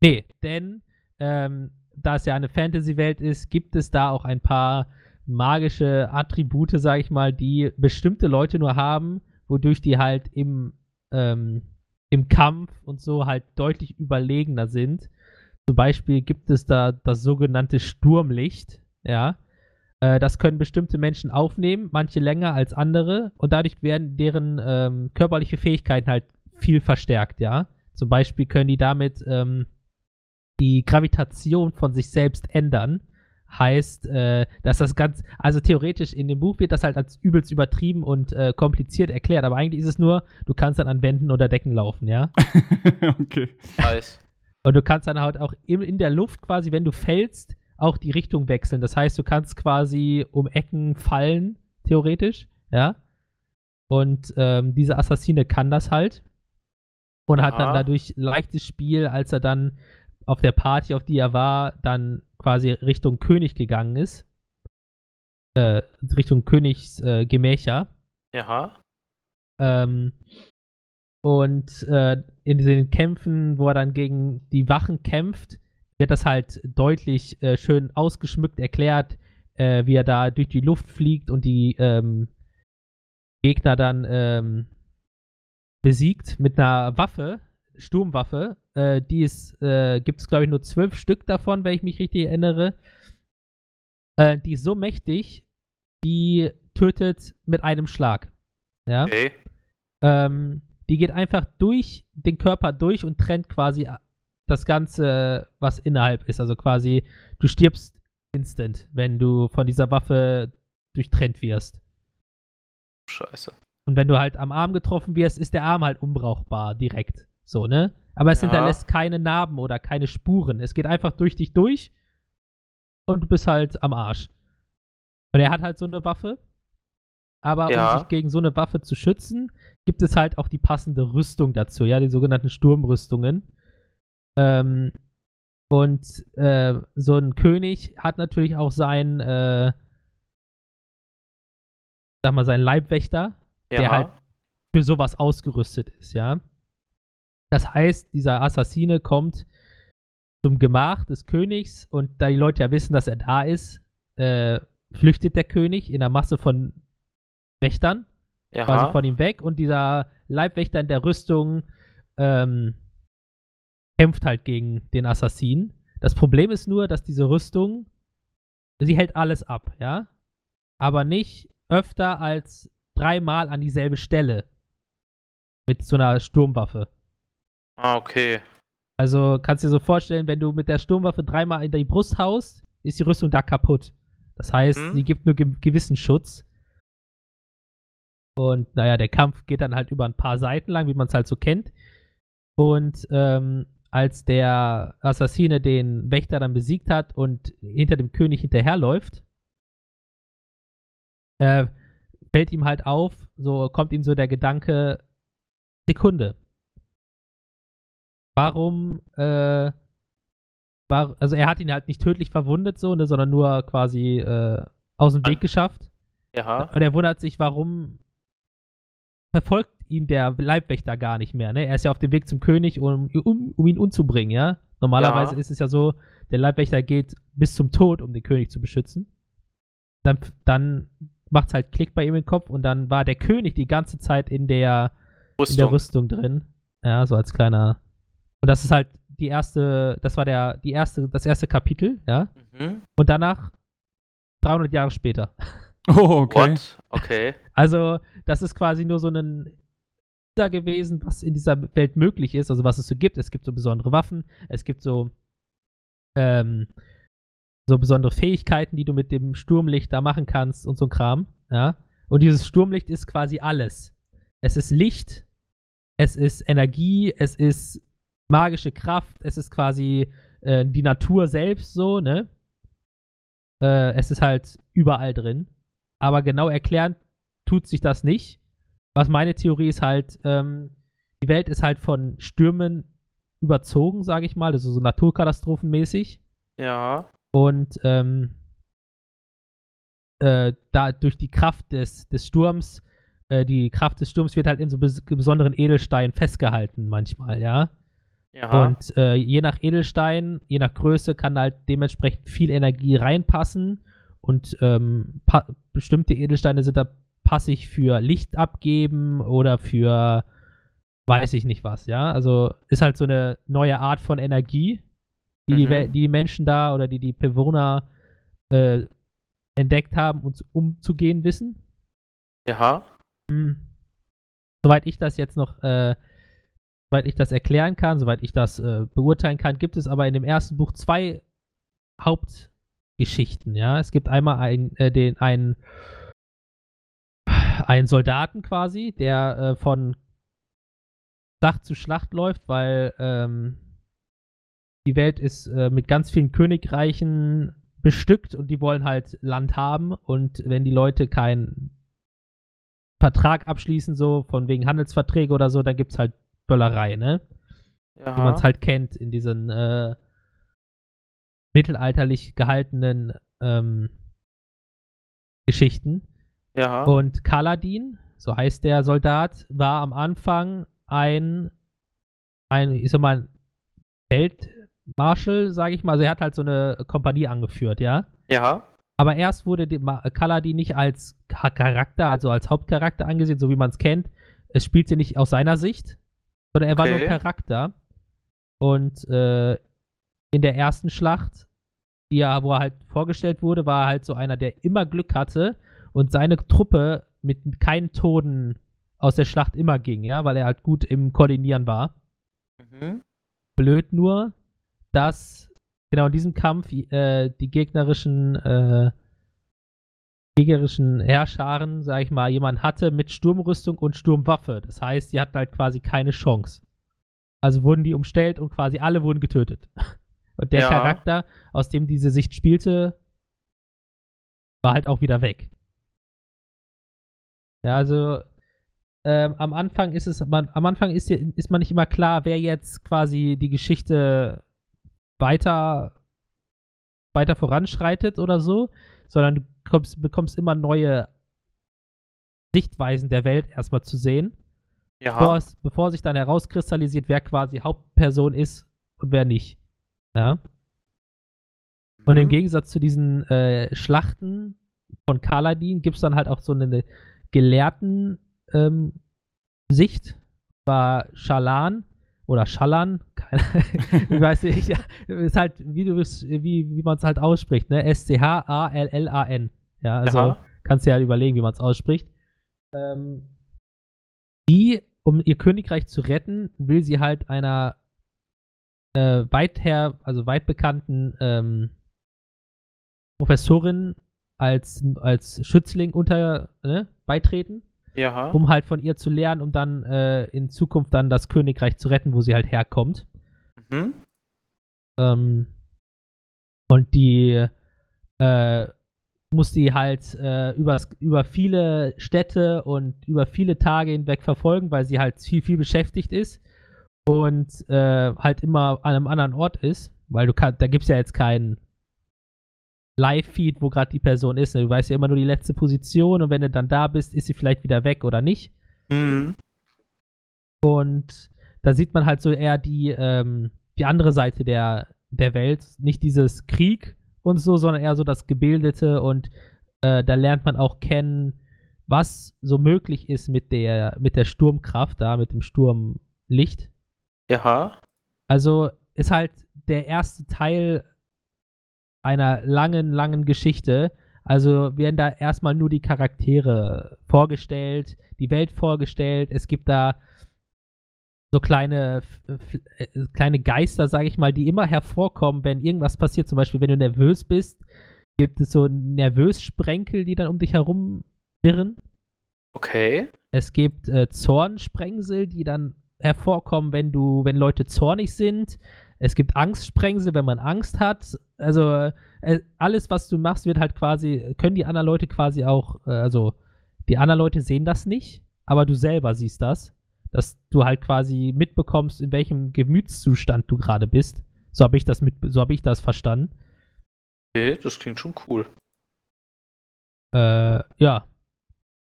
Nee, denn ähm, da es ja eine Fantasy-Welt ist, gibt es da auch ein paar magische Attribute, sag ich mal, die bestimmte Leute nur haben, wodurch die halt im, ähm, im Kampf und so halt deutlich überlegener sind. Zum Beispiel gibt es da das sogenannte Sturmlicht, ja. Äh, das können bestimmte Menschen aufnehmen, manche länger als andere, und dadurch werden deren ähm, körperliche Fähigkeiten halt viel verstärkt, ja. Zum Beispiel können die damit ähm, die Gravitation von sich selbst ändern. Heißt, äh, dass das ganz, also theoretisch in dem Buch wird das halt als übelst übertrieben und äh, kompliziert erklärt, aber eigentlich ist es nur, du kannst dann an Wänden oder Decken laufen, ja. okay. weiß. Und du kannst dann halt auch im, in der Luft quasi, wenn du fällst, auch die Richtung wechseln. Das heißt, du kannst quasi um Ecken fallen, theoretisch, ja. Und ähm, dieser Assassine kann das halt. Und hat dann Aha. dadurch leichtes Spiel, als er dann auf der Party, auf die er war, dann quasi Richtung König gegangen ist. Äh, Richtung Königs äh, Gemächer. Ja. Ähm, und äh, in den Kämpfen, wo er dann gegen die Wachen kämpft, wird das halt deutlich äh, schön ausgeschmückt erklärt, äh, wie er da durch die Luft fliegt und die ähm, Gegner dann ähm, besiegt mit einer Waffe, Sturmwaffe. Äh, die ist, äh, gibt es glaube ich nur zwölf Stück davon, wenn ich mich richtig erinnere. Äh, die ist so mächtig, die tötet mit einem Schlag. Ja. Okay. Ähm, die geht einfach durch den Körper durch und trennt quasi das Ganze, was innerhalb ist. Also quasi, du stirbst instant, wenn du von dieser Waffe durchtrennt wirst. Scheiße. Und wenn du halt am Arm getroffen wirst, ist der Arm halt unbrauchbar direkt. So, ne? Aber es Ja. hinterlässt keine Narben oder keine Spuren. Es geht einfach durch dich durch und du bist halt am Arsch. Und er hat halt so eine Waffe. aber Ja. um sich gegen so eine Waffe zu schützen, gibt es halt auch die passende Rüstung dazu, ja, die sogenannten Sturmrüstungen. Ähm, und äh, so ein König hat natürlich auch seinen, äh, sag mal, seinen Leibwächter, Ja. der halt für sowas ausgerüstet ist, ja. Das heißt, dieser Assassine kommt zum Gemach des Königs und da die Leute ja wissen, dass er da ist, äh, flüchtet der König in einer Masse von Wächtern quasi ja. von ihm weg und dieser Leibwächter in der Rüstung ähm, kämpft halt gegen den Assassinen. Das Problem ist nur, dass diese Rüstung, sie hält alles ab, ja, aber nicht öfter als dreimal an dieselbe Stelle mit so einer Sturmwaffe. Ah, okay. Also kannst du dir so vorstellen, wenn du mit der Sturmwaffe dreimal in die Brust haust, ist die Rüstung da kaputt. Das heißt, Mhm. sie gibt nur ge gewissen Schutz. Und naja, der Kampf geht dann halt über ein paar Seiten lang, wie man es halt so kennt. Und ähm, als der Assassine den Wächter dann besiegt hat und hinter dem König hinterherläuft, äh, fällt ihm halt auf, so kommt ihm so der Gedanke, Sekunde. Warum, äh, war, also er hat ihn halt nicht tödlich verwundet, so, ne, sondern nur quasi äh, aus dem Weg geschafft. Ja. Und er wundert sich, warum verfolgt ihn der Leibwächter gar nicht mehr, ne? Er ist ja auf dem Weg zum König, um, um, um ihn umzubringen, ja? Normalerweise Ja. ist es ja so, der Leibwächter geht bis zum Tod, um den König zu beschützen. Dann, dann macht's halt Klick bei ihm im Kopf und dann war der König die ganze Zeit in der, in der Rüstung. Rüstung drin. Ja, so als kleiner. Und das ist halt die erste, das war der, die erste, das erste Kapitel, ja? Mhm. Und danach 300 Jahre später. Oh, okay. What? Okay. Also, das ist quasi nur so ein da gewesen, was in dieser Welt möglich ist, also was es so gibt. Es gibt so besondere Waffen, es gibt so ähm, so besondere Fähigkeiten, die du mit dem Sturmlicht da machen kannst und so ein Kram, ja. Und dieses Sturmlicht ist quasi alles. Es ist Licht, es ist Energie, es ist magische Kraft, es ist quasi äh, die Natur selbst so, ne? Äh, es ist halt überall drin. Aber genau erklären tut sich das nicht. Was meine Theorie ist halt, ähm, die Welt ist halt von Stürmen überzogen, sage ich mal, also so naturkatastrophenmäßig. Ja. Und ähm, äh, da durch die Kraft des, des Sturms, äh, die Kraft des Sturms wird halt in so bes besonderen Edelsteinen festgehalten manchmal, ja. Ja. Und äh, je nach Edelstein, je nach Größe kann halt dementsprechend viel Energie reinpassen. Und ähm, bestimmte Edelsteine sind da passig für Licht abgeben oder für weiß ich nicht was, ja. Also ist halt so eine neue Art von Energie, die die, Mhm. Die, die Menschen da oder die die Bewohner äh, entdeckt haben und umzugehen wissen. ja. Hm. Soweit ich das jetzt noch, äh, soweit ich das erklären kann, soweit ich das äh, beurteilen kann, gibt es aber in dem ersten Buch zwei Hauptgeschichten, ja. Es gibt einmal ein, äh, den, einen, einen Soldaten quasi, der äh, von Schlacht zu Schlacht läuft, weil ähm, die Welt ist äh, mit ganz vielen Königreichen bestückt und die wollen halt Land haben und wenn die Leute keinen Vertrag abschließen, so von wegen Handelsverträge oder so, dann gibt's halt Böllerei, ne? Ja. Wie man es halt kennt in diesen äh, mittelalterlich gehaltenen ähm, Geschichten. Ja. Und Kaladin, so heißt der Soldat, war am Anfang ein, ein ich sag mal, Feldmarschall, sage ich mal. Also er hat halt so eine Kompanie angeführt, ja. ja. Aber erst wurde Kaladin nicht als Cha- Charakter, also als Hauptcharakter angesehen, so wie man es kennt. Es spielte nicht aus seiner Sicht, sondern er war nur Okay. Charakter. Und äh, in der ersten Schlacht, die er, wo er halt vorgestellt wurde, war er halt so einer, der immer Glück hatte und seine Truppe mit keinen Toten aus der Schlacht immer ging, ja, weil er halt gut im Koordinieren war. Mhm. Blöd nur, dass genau in diesem Kampf äh, die gegnerischen äh, gegnerischen Herrscharen, sag ich mal, jemand hatte mit Sturmrüstung und Sturmwaffe. Das heißt, die hatten halt quasi keine Chance. Also wurden die umstellt und quasi alle wurden getötet. Und der Ja. Charakter, aus dem diese Sicht spielte, war halt auch wieder weg. Ja, also ähm, am Anfang ist es, man, am Anfang ist, ist man nicht immer klar, wer jetzt quasi die Geschichte weiter, weiter voranschreitet oder so, sondern du kommst, bekommst immer neue Sichtweisen der Welt erstmal zu sehen. Ja. Bevor, es, bevor sich dann herauskristallisiert, wer quasi Hauptperson ist und wer nicht. Ja. Und im Mhm. Gegensatz zu diesen äh, Schlachten von Kaladin gibt es dann halt auch so eine gelehrten ähm, Sicht. War Schalan oder Schallan, keine ich weiß nicht, ja, ist halt, wie du wie, wie man es halt ausspricht, ne? S-C-H-A-L-L-A-N. Ja, also Ja. kannst du ja überlegen, wie man es ausspricht. Ähm, die, um ihr Königreich zu retten, will sie halt einer äh, weit her, also weit bekannten ähm, Professorin als, als Schützling unter ne, beitreten, Ja. um halt von ihr zu lernen, um dann äh, in Zukunft dann das Königreich zu retten, wo sie halt herkommt. Mhm. Ähm, und die äh, muss die halt äh, übers, über viele Städte und über viele Tage hinweg verfolgen, weil sie halt viel, viel beschäftigt ist und äh, halt immer an einem anderen Ort ist, weil du kannst, da gibt es ja jetzt keinen Live-Feed, wo gerade die Person ist. Ne? Du weißt ja immer nur die letzte Position und wenn du dann da bist, ist sie vielleicht wieder weg oder nicht. Mhm. Und da sieht man halt so eher die, ähm, die andere Seite der, der Welt. Nicht dieses Krieg und so, sondern eher so das Gebildete und äh, da lernt man auch kennen, was so möglich ist mit der, mit der Sturmkraft da, mit dem Sturmlicht. Ja. Also ist halt der erste Teil einer langen, langen Geschichte. Also werden da erstmal nur die Charaktere vorgestellt, die Welt vorgestellt. Es gibt da so kleine, äh, kleine Geister, sage ich mal, die immer hervorkommen, wenn irgendwas passiert. Zum Beispiel, wenn du nervös bist, gibt es so nervös Sprenkel, die dann um dich herum wirren. Okay. Es gibt äh, Zornsprengsel, die dann hervorkommen, wenn du, wenn Leute zornig sind. Es gibt Angstsprengsel, wenn man Angst hat. Also äh, alles, was du machst, wird halt quasi, können die anderen Leute quasi auch, äh, also die anderen Leute sehen das nicht, aber du selber siehst das, dass du halt quasi mitbekommst, in welchem Gemütszustand du gerade bist. So habe ich das mit, so habe ich das verstanden. Okay, das klingt schon cool. Äh, ja.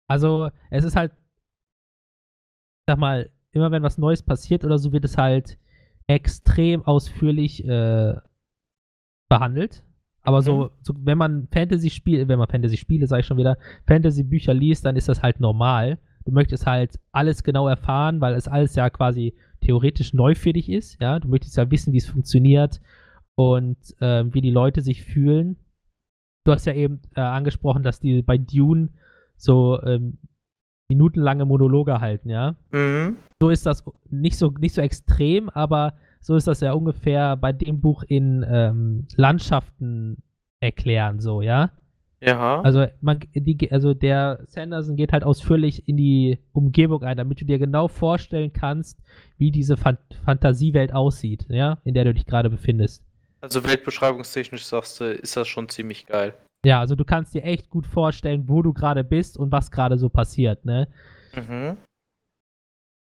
Also, es ist halt, sag mal, immer wenn was Neues passiert oder so, wird es halt extrem ausführlich äh, behandelt. Aber so, so, wenn man Fantasy-Spiele, wenn man Fantasy-Spiele, sag ich schon wieder, Fantasy-Bücher liest, dann ist das halt normal. Du möchtest halt alles genau erfahren, weil es alles ja quasi theoretisch neu für dich ist, ja. Du möchtest ja wissen, wie es funktioniert und ähm, wie die Leute sich fühlen. Du hast ja eben äh, angesprochen, dass die bei Dune so ähm, minutenlange Monologe halten, ja. Mhm. So ist das nicht so, nicht so extrem, aber so ist das ja ungefähr bei dem Buch in ähm, Landschaften erklären, so, ja. Ja. Also, man, die, also der Sanderson geht halt ausführlich in die Umgebung ein, damit du dir genau vorstellen kannst, wie diese Fan Fantasiewelt aussieht, ja, in der du dich gerade befindest. also weltbeschreibungstechnisch sagst du, ist das schon ziemlich geil. Ja, also du kannst dir echt gut vorstellen, wo du gerade bist und was gerade so passiert, ne? Mhm.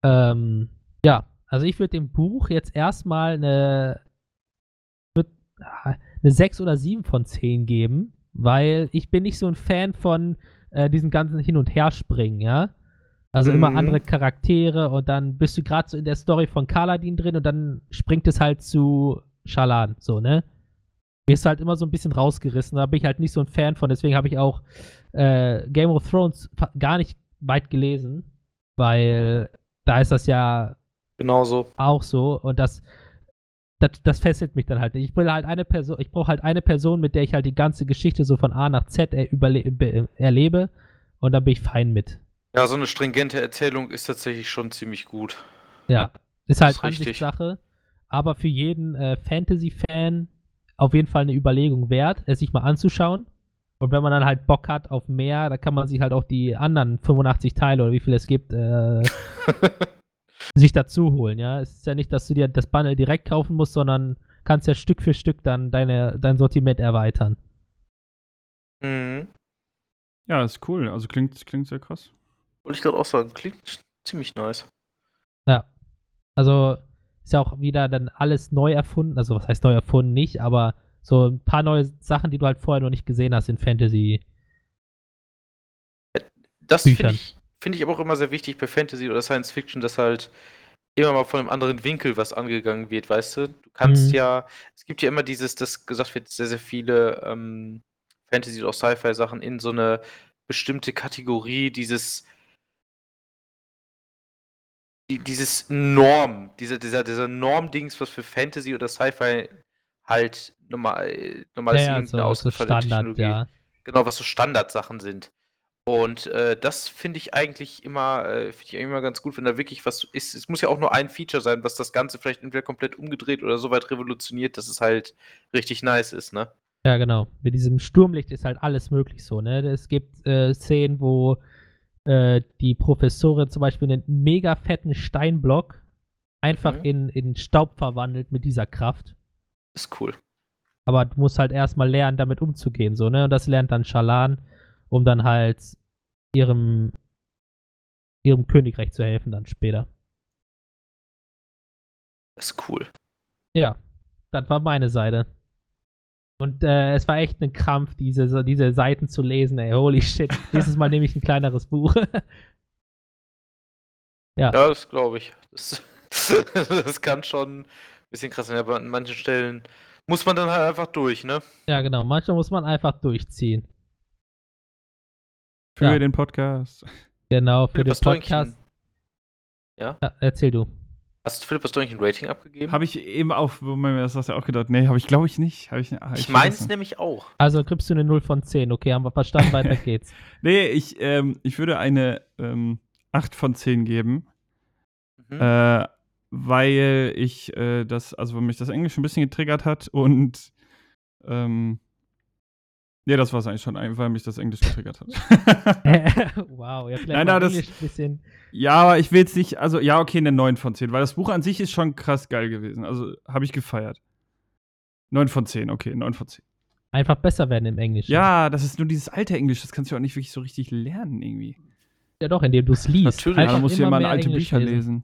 Ähm, ja, also ich würde dem Buch jetzt erstmal eine, ah, eine 6 oder 7 von 10 geben, weil ich bin nicht so ein Fan von äh, diesem ganzen Hin- und Herspringen, ja. Also immer Mhm. andere Charaktere und dann bist du gerade so in der Story von Kaladin drin und dann springt es halt zu Schalan, so, ne? Mir ist halt immer so ein bisschen rausgerissen, da bin ich halt nicht so ein Fan von, deswegen habe ich auch äh, Game of Thrones gar nicht weit gelesen, weil da ist das ja Genau so. auch so und das, das, das fesselt mich dann halt nicht. Ich will halt eine Person, ich brauche halt eine Person, mit der ich halt die ganze Geschichte so von A nach Z er, erlebe und da bin ich fein mit. Ja, so eine stringente Erzählung ist tatsächlich schon ziemlich gut. Ja, ist halt. Ansichtssache, aber für jeden äh, Fantasy-Fan auf jeden Fall eine Überlegung wert, es sich mal anzuschauen. Und wenn man dann halt Bock hat auf mehr, da kann man sich halt auch die anderen 85 Teile oder wie viel es gibt, äh, sich dazu holen, ja. Es ist ja nicht, dass du dir das Bundle direkt kaufen musst, sondern kannst ja Stück für Stück dann deine, dein Sortiment erweitern. mhm. Ja, ist cool. Also klingt, klingt sehr krass. Wollte ich gerade auch sagen, klingt ziemlich nice. Ja. Also ist ja auch wieder dann alles neu erfunden. Also was heißt neu erfunden nicht, aber so ein paar neue Sachen, die du halt vorher noch nicht gesehen hast in Fantasy. Das finde ich, find ich aber auch immer sehr wichtig bei Fantasy oder Science Fiction, dass halt immer mal von einem anderen Winkel was angegangen wird, weißt du? Du kannst Mhm. ja, es gibt ja immer dieses, dass gesagt wird, sehr, sehr viele ähm, Fantasy- oder Sci-Fi-Sachen in so eine bestimmte Kategorie, dieses die, dieses Norm, dieser, dieser, dieser Norm-Dings, was für Fantasy oder Sci-Fi halt normal, normales Ja, ja, irgendeine so, so Standard, Technologie. ja. Genau, was so Standardsachen sind. Und äh, das finde ich eigentlich immer, äh, finde ich immer ganz gut, wenn da wirklich was ist. Es muss ja auch nur ein Feature sein, was das Ganze vielleicht entweder komplett umgedreht oder so weit revolutioniert, dass es halt richtig nice ist, ne? Ja, genau. Mit diesem Sturmlicht ist halt alles möglich so, ne? Es gibt äh, Szenen, wo äh, die Professorin zum Beispiel einen mega fetten Steinblock einfach Mhm. in, in Staub verwandelt mit dieser Kraft. Ist cool. Aber du musst halt erstmal lernen, damit umzugehen, so, ne? Und das lernt dann Shalan, um dann halt ihrem, ihrem Königreich zu helfen dann später. Ist cool. Ja, das war meine Seite. Und äh, es war echt ein Krampf, diese, so- diese Seiten zu lesen, ey. Holy shit. Nächstes Mal nehme ich ein kleineres Buch. Ja, das glaube ich. Das, das kann schon ein bisschen krass sein, aber an manchen Stellen muss man dann halt einfach durch, ne? ja, genau. Manchmal muss man einfach durchziehen. Für Ja. den Podcast. Genau, für den Podcast. Ja? Ja, erzähl du. Hast Philipp, hast du eigentlich ein Rating abgegeben? Habe ich eben auf, wo man mir das hast du auch gedacht, nee, habe ich glaube ich nicht. Hab ich, hab ich meins vergessen. nämlich auch. Also kriegst du eine 0 von 10. Okay, haben wir verstanden, weiter geht's. Nee, ich, ähm, ich würde eine ähm, 8 von 10 geben. Mhm. Äh, weil ich äh, das, also weil mich das Englisch ein bisschen getriggert hat und ähm, ja, das war es eigentlich schon, weil mich das Englisch getriggert hat. wow, ja, vielleicht Nein, mal nein, das- Englisch ein bisschen. ja, aber ich will jetzt nicht, also ja, okay, eine 9 von 10, weil das Buch an sich ist schon krass geil gewesen. Also habe ich gefeiert. 9 von 10, okay, 9 von 10. Einfach besser werden im Englischen. Ja, das ist nur dieses alte Englisch, das kannst du auch nicht wirklich so richtig lernen irgendwie. Ja, doch, indem du es liest. Natürlich. Ja, Einfach da musst du ja immer mal mehr alte Englisch Bücher lesen.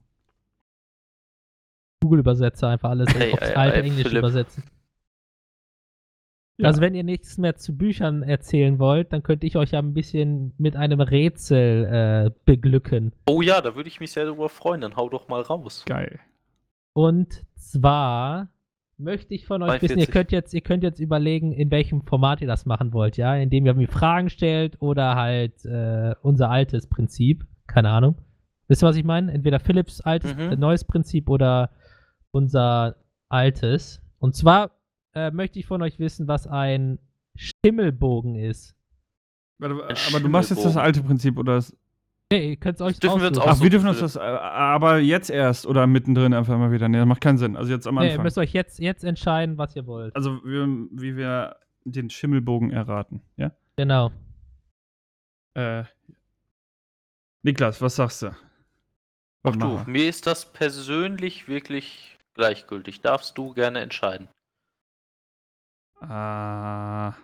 Google-Übersetzer einfach alles aufs ei, alte ei, Englisch Philipp. übersetzen. Ja. Also wenn ihr nichts mehr zu Büchern erzählen wollt, dann könnte ich euch ja ein bisschen mit einem Rätsel äh, beglücken. Oh ja, da würde ich mich sehr darüber freuen. Dann hau doch mal raus. Geil. Und zwar möchte ich von euch wissen, ihr 42. könnt jetzt, ihr könnt jetzt überlegen, in welchem Format ihr das machen wollt, ja, indem ihr mir Fragen stellt oder halt äh, unser altes Prinzip, keine Ahnung. Wisst ihr, was ich meine? Entweder Philips altes, Mhm. neues Prinzip oder unser altes. Und zwar äh, möchte ich von euch wissen, was ein Schimmelbogen ist. Warte, Ein aber du machst jetzt das alte Prinzip oder das. Nee, ihr könnt es euch dürfen wir uns aussuchen. Ach, wir dürfen uns das, äh, aber jetzt erst oder mittendrin einfach mal wieder. Nee, das macht keinen Sinn. Also jetzt am Nee, ihr Anfang. müsst euch jetzt, jetzt entscheiden, was ihr wollt. also wir, wie wir den Schimmelbogen erraten, ja? Genau. Äh, Niklas, was sagst du? Ach Was du, machen wir? mir ist das persönlich wirklich gleichgültig. Darfst du gerne entscheiden. Ah.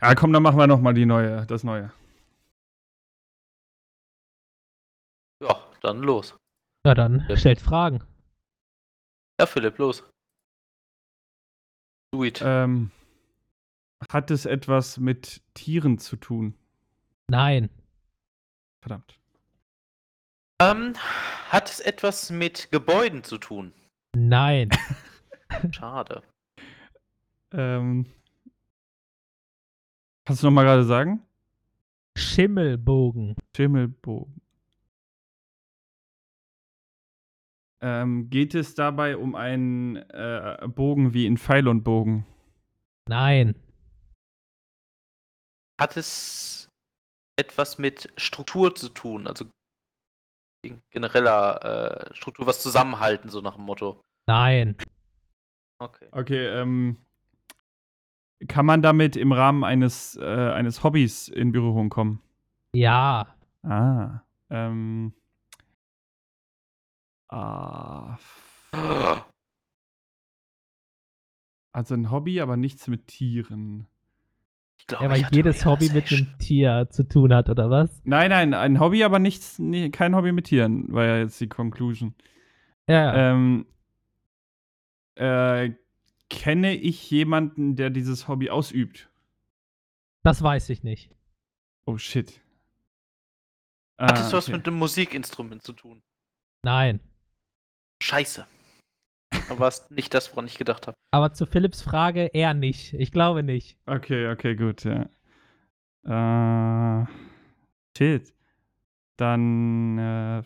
Ja, komm, dann machen wir noch mal die neue, das neue. Ja, dann los. Ja, dann Ja. stellt Fragen. Ja, Philipp, los. Do it. Ähm, hat es etwas mit Tieren zu tun? Nein. Verdammt. Ähm, hat es etwas mit Gebäuden zu tun? Nein. Schade. Ähm, kannst du noch mal gerade sagen? Schimmelbogen. Schimmelbogen. Ähm, geht es dabei um einen äh, Bogen wie in Pfeil und Bogen? Nein. Hat es etwas mit Struktur zu tun? Also in genereller äh, Struktur, was zusammenhalten, so nach dem Motto. Nein. Okay. Okay, ähm, kann man damit im Rahmen eines, äh, eines Hobbys in Berührung kommen? Ja. Ah, ähm, ah, also ein Hobby, aber nichts mit Tieren. Ich glaube, Ja, weil jedes Hobby mit einem Tier zu tun hat, oder was? Nein, nein, ein Hobby, aber nichts, nee, kein Hobby mit Tieren, war ja jetzt die Conclusion. Ja, ja. Ähm, äh, kenne ich jemanden, der dieses Hobby ausübt? das weiß ich nicht. Oh shit. Hattest Ah, du was okay. mit einem Musikinstrument zu tun? Nein. Scheiße. Aber es nicht das, woran ich gedacht habe. Aber zu Philipps Frage eher nicht. Ich glaube nicht. Okay, okay, gut, ja. Äh, shit. Dann, äh,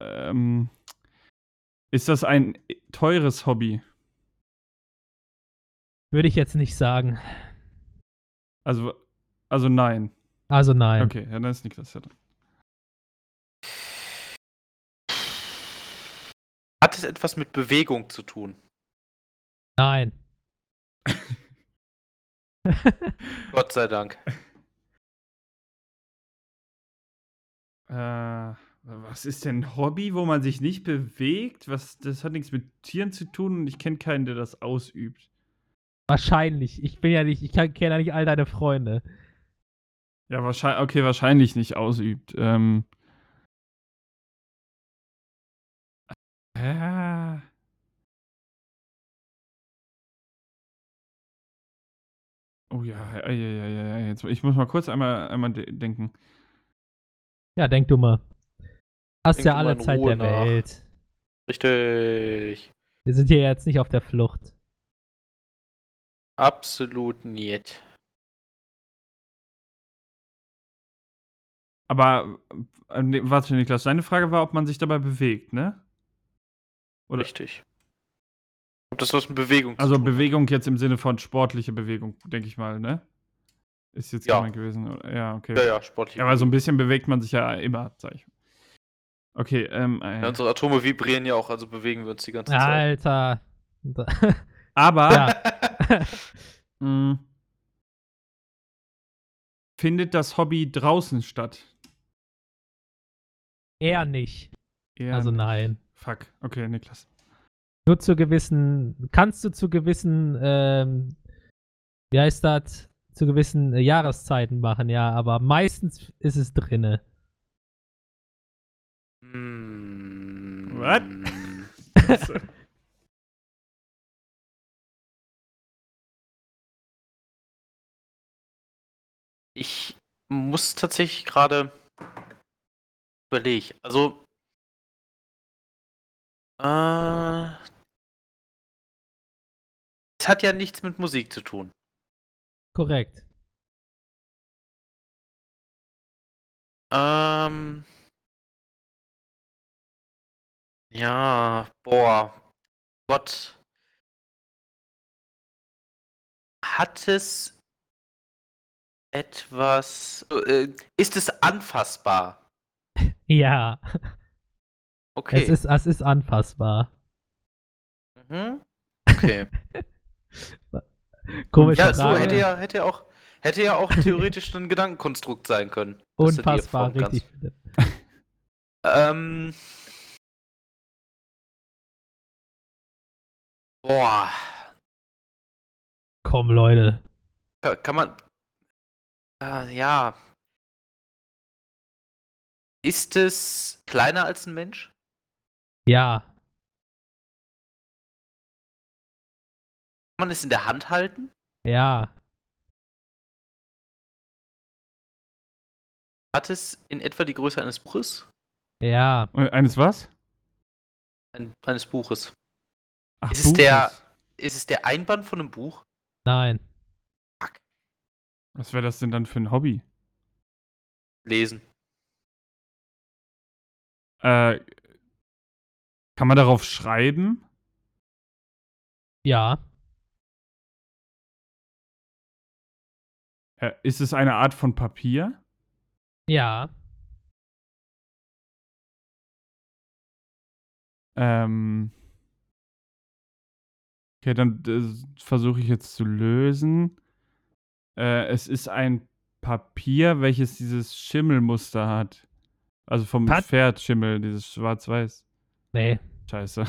ähm, ist das ein teures Hobby? Würde ich jetzt nicht sagen. Also, also nein. Also nein. Okay, ja, dann ist Niklas ja dran. Hat es etwas mit Bewegung zu tun? Nein. Gott sei Dank. Äh, was ist denn ein Hobby, wo man sich nicht bewegt? Was, das hat nichts mit Tieren zu tun und ich kenne keinen, der das ausübt. Wahrscheinlich. Ich bin ja nicht, ich kenne ja nicht all deine Freunde. Ja, wahrscheinlich, okay, wahrscheinlich nicht ausübt. Ähm. Äh. Oh ja, ja, ja, ja, ja, ja, jetzt, ich muss mal kurz einmal, einmal de denken. Ja, denk du mal. Hast Denk ja alle Zeit Ruhe der nach. Welt. Richtig. Wir sind hier jetzt nicht auf der Flucht. Absolut nicht. Aber, äh, nee, warte, Niklas, deine Frage war, ob man sich dabei bewegt, ne? Oder- Richtig. Ob das was mit Bewegung Also zu tun hat? Bewegung jetzt im Sinne von sportliche Bewegung, denke ich mal, ne? Ist jetzt Ja. gemeint gewesen. oder? Ja, okay. Ja, ja, sportlich. Ja, aber so ein bisschen bewegt man sich ja immer, sag ich. Okay, ähm, äh, Ja, unsere Atome vibrieren ja auch, also bewegen wir uns die ganze Zeit. Alter. aber ja. mh, findet das Hobby draußen statt? Eher nicht. Eher Also nicht. nein. Fuck, okay, Niklas. Nur zu gewissen, kannst du zu gewissen, ähm, wie heißt das, zu gewissen äh, Jahreszeiten machen, ja, aber meistens ist es drinne. Hm. What? Ich muss tatsächlich gerade überlegen. Also, äh, es hat ja nichts mit Musik zu tun. Korrekt. Ähm, ja, boah, Gott. Hat es etwas, äh, ist es anfassbar? Ja, Okay. es, ist, es ist anfassbar. Mhm. Okay. Komische Ja, so Frage. hätte ja, hätte ja auch, hätte ja auch theoretisch ein Gedankenkonstrukt sein können. Unfassbar, richtig. Ähm. Boah. Komm, Leute. Ka- Kann man. Äh, ja. Ist es kleiner als ein Mensch? Ja, Kann man es in der Hand halten? ja, Hat es in etwa die Größe eines Buches? ja. Äh, Eines was? Ein, eines Buches. Ach, Ist es der- Buches. Ist es der Einband von einem Buch? Nein. Was wäre das denn dann für ein Hobby? Lesen. Äh, kann man darauf schreiben? Ja, Äh, ist es eine Art von Papier? ja. Ähm. Okay, dann äh, versuche ich jetzt zu lösen. Äh, es ist ein Papier, welches dieses Schimmelmuster hat. Also vom Pat- Pferdschimmel, dieses Schwarz-Weiß. Nee. Scheiße.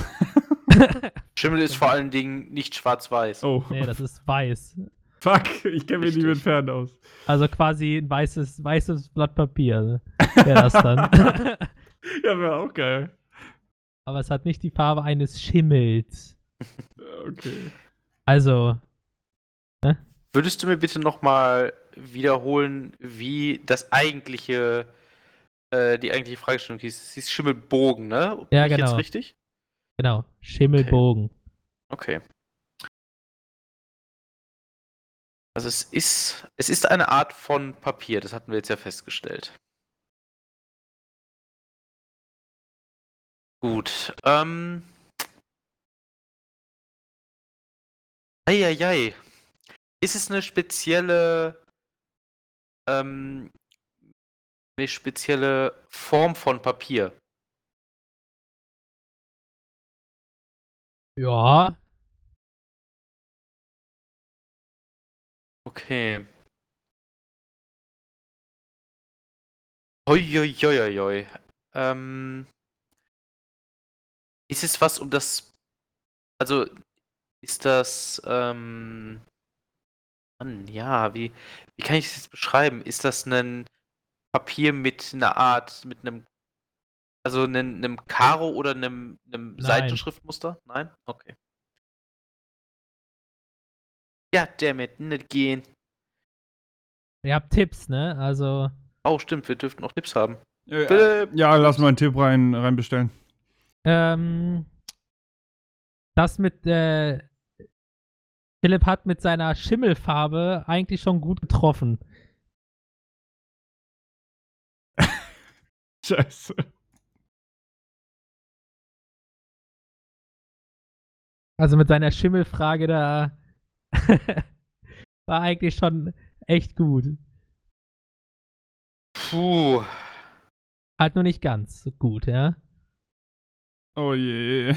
Schimmel ist vor allen Dingen nicht schwarz-weiß. Oh. nee, das ist weiß. Fuck, ich kenne mich nicht mit. Pferden aus. Also quasi ein weißes, weißes Blatt Papier. Ne? Wäre das dann. Ja, wäre auch geil. Aber es hat nicht die Farbe eines Schimmels. Okay. Also, Würdest du mir bitte nochmal wiederholen, wie das eigentliche, äh, die eigentliche Fragestellung hieß? Es hieß Schimmelbogen, ne? Bin Ja, ich genau. jetzt richtig? genau, Schimmelbogen. Okay. Also es ist, es ist eine Art von Papier, das hatten wir jetzt ja festgestellt. Gut. Ähm. Eieiei. Ist es eine spezielle, ähm, eine spezielle Form von Papier? Ja, Okay. Uiuiuiui. Ähm, ist es was um das. Also, ist das. Ähm, Mann, ja, wie, wie kann ich das jetzt beschreiben? Ist das ein Papier mit einer Art, mit einem. Also einem, einem Karo oder einem, einem Nein. Seitenschriftmuster? Nein? Okay. Ja, dammit, nicht gehen. ihr habt Tipps, ne? Also, Oh, stimmt, wir dürften auch Tipps haben. Äh, Bitte. ja, lass mal einen Tipp rein, reinbestellen. ähm, das mit, äh, Philipp hat mit seiner Schimmelfarbe eigentlich schon gut getroffen. Scheiße. Also mit seiner Schimmelfrage da war eigentlich schon echt gut. Puh. Halt nur nicht ganz so gut, ja? Oh je. Äh,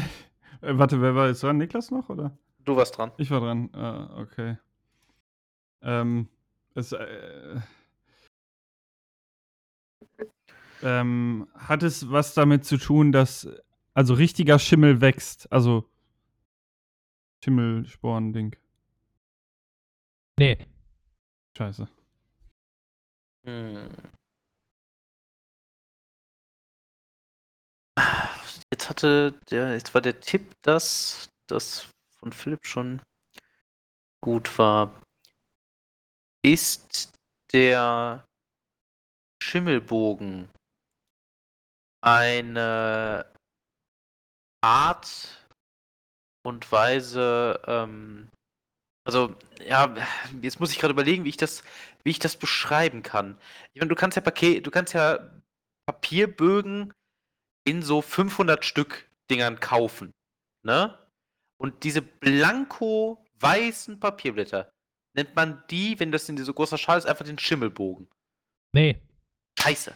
warte, wer war jetzt dran? Niklas noch, oder? Du warst dran. Ich war dran. Ah, okay. Ähm, es, äh, ähm, hat es was damit zu tun, dass also richtiger Schimmel wächst? Also Schimmelsporen-Ding. Nee. Scheiße. Hm. Jetzt hatte der, jetzt war der Tipp, dass das von Philipp schon gut war. Ist der Schimmelbogen eine Art und Weise, ähm, also, ja, jetzt muss ich gerade überlegen, wie ich das, wie ich das beschreiben kann. Ich meine, du kannst ja Paket, du kannst ja Papierbögen in so 500 Stück Dingern kaufen, ne? Und diese blanko weißen Papierblätter nennt man die, wenn das in so großer Schal ist, einfach den Schimmelbogen. Nee. Scheiße.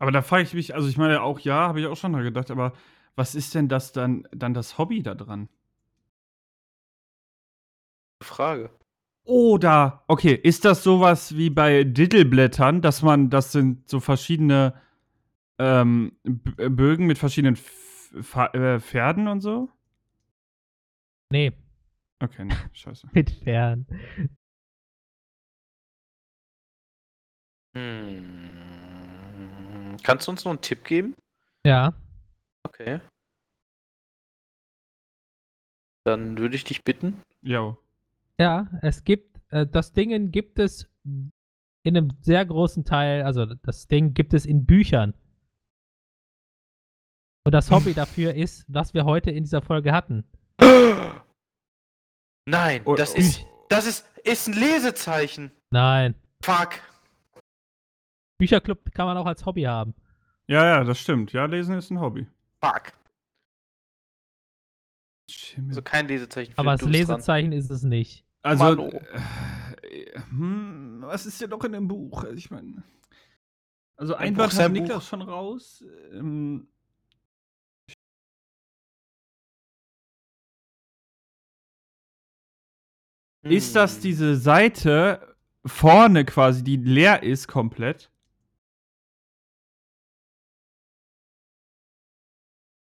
Aber da frage ich mich, also ich meine auch ja, habe ich auch schon dran gedacht, aber was ist denn das dann, dann das Hobby da dran? Frage. Oder, okay, ist das sowas wie bei Diddleblättern, dass man, das sind so verschiedene ähm, Bögen mit verschiedenen F Fa- äh, Pferden und so? Nee. Okay, nee, scheiße. Mit fern. Hm. Kannst du uns noch einen Tipp geben? Ja. Okay. Dann würde ich dich bitten. Jo. Ja, es gibt, äh, das Ding gibt es in einem sehr großen Teil, also das Ding gibt es in Büchern. Und das Hobby dafür ist, was wir heute in dieser Folge hatten. Nein, Oh, das oh. ist, das ist, ist ein Lesezeichen. Nein. Fuck. Bücherclub kann man auch als Hobby haben. Ja, ja, das stimmt. Ja, lesen ist ein Hobby. Fuck. Schimmel. Also kein Lesezeichen. Aber das bist dran. Lesezeichen ist es nicht. Also, Mann, oh. äh, hm, was ist denn noch in dem Buch? Also Ich meine, also Ein Wort ist hat Niklas Buch. schon raus. Ähm, Ist das Hm. diese Seite vorne quasi, die leer ist komplett?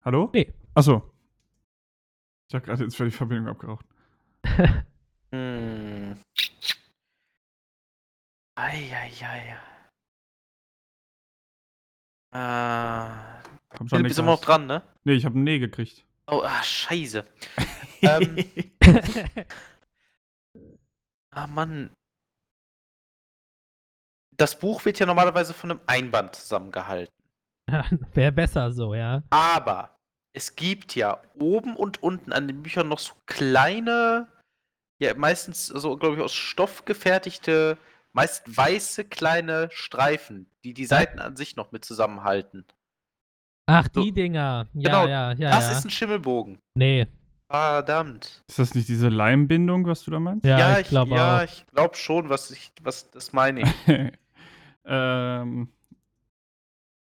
Hallo? Nee. Achso. Ich hab gerade jetzt für die Verbindung abgeraucht. Hm. Eieiei. Äh, Komm schon, du bist immer noch dran, ne? Nee, ich habe ein Nee gekriegt. Oh, ah, scheiße. ähm, ah, Mann. Das Buch wird ja normalerweise von einem Einband zusammengehalten. Wäre besser so, ja. Aber es gibt ja oben und unten an den Büchern noch so kleine, ja meistens so, glaube ich, aus Stoff gefertigte, meist weiße kleine Streifen, die die Seiten an sich noch mit zusammenhalten. Ach, So. die Dinger. Ja, Genau, ja, ja. das ja. ist ein Schimmelbogen. nee. Verdammt. Ist das nicht diese Leimbindung, was du da meinst? Ja, ich glaube ja, auch. ich glaube schon, was ich, was das meine ich. ähm.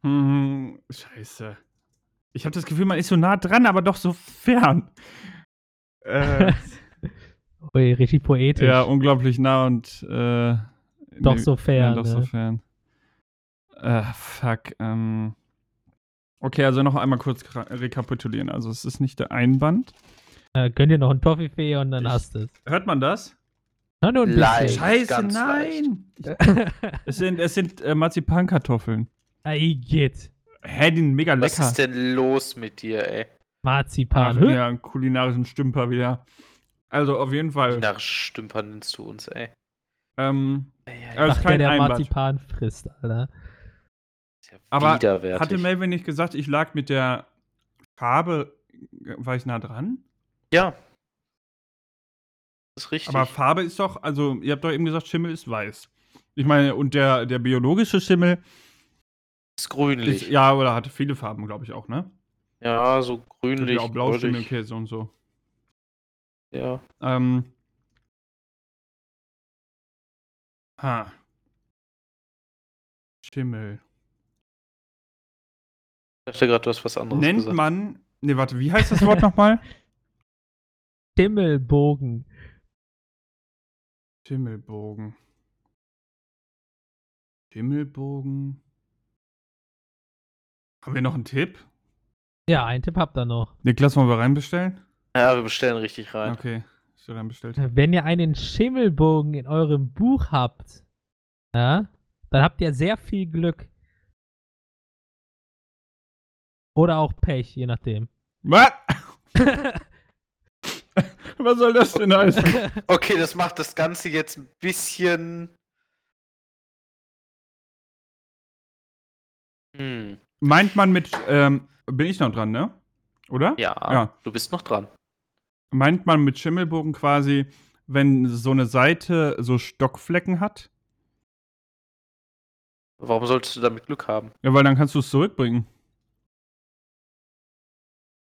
Hm, scheiße. Ich habe das Gefühl, man ist so nah dran, aber doch so fern. Äh, Ui, richtig poetisch. ja, unglaublich nah und äh, Doch nee, so fern, Ja, doch so ne? fern. Äh, fuck. Ähm. Okay, also noch einmal kurz rekapitulieren. Also es ist nicht der Einband. Äh, gönn dir noch einen Toffifee und dann Ich- hast du es. Hört man das? Na, nur ein Leicht. bisschen. Scheiße, ganz nein! Es sind, es sind äh, Marzipankartoffeln. Ey, geht. Hä, die sind mega Was lecker. ist denn los mit dir, ey? Marzipan. Ach, ja, einen kulinarischen Stümper wieder. Also auf jeden Fall. Nach Stümpern nennst du uns, ey. Ähm, Ey, ey, Ja, ist Ach, der, kein der Einband. Marzipan frisst, Alter. ist ja aber widerwärtig. hatte Melvin nicht gesagt, ich lag mit der Farbe, äh, war ich nah dran? Ja. Das ist richtig. Aber Farbe ist doch, also ihr habt doch eben gesagt, Schimmel ist weiß. Ich meine, und der, der biologische Schimmel ist grünlich. ist, ja, oder hatte viele Farben, glaube ich auch, ne? Ja, so grünlich. ja auch Blauschimmel, goldig. Käse und so. Ja. Ähm. Ha. Schimmel. Ich dachte gerade, du hast was anderes Nennt gesagt. man. Ne, warte, wie heißt das Wort nochmal? Schimmelbogen. Schimmelbogen. Schimmelbogen. Haben wir noch einen Tipp? Ja, einen Tipp habt ihr noch. Niklas, wollen wir reinbestellen? Ja, wir bestellen richtig rein. Okay, ist schon reinbestellt. Wenn ihr einen Schimmelbogen in eurem Buch habt, ja, dann habt ihr sehr viel Glück. Oder auch Pech, je nachdem. Was? Was soll das denn heißen? Okay, das macht das Ganze jetzt ein bisschen. Hm. Meint man mit, ähm, bin ich noch dran, ne? Oder? Ja, Ja. du bist noch dran. Meint man mit Schimmelbogen quasi, wenn so eine Seite so Stockflecken hat? Warum solltest du damit Glück haben? Ja, weil dann kannst du es zurückbringen.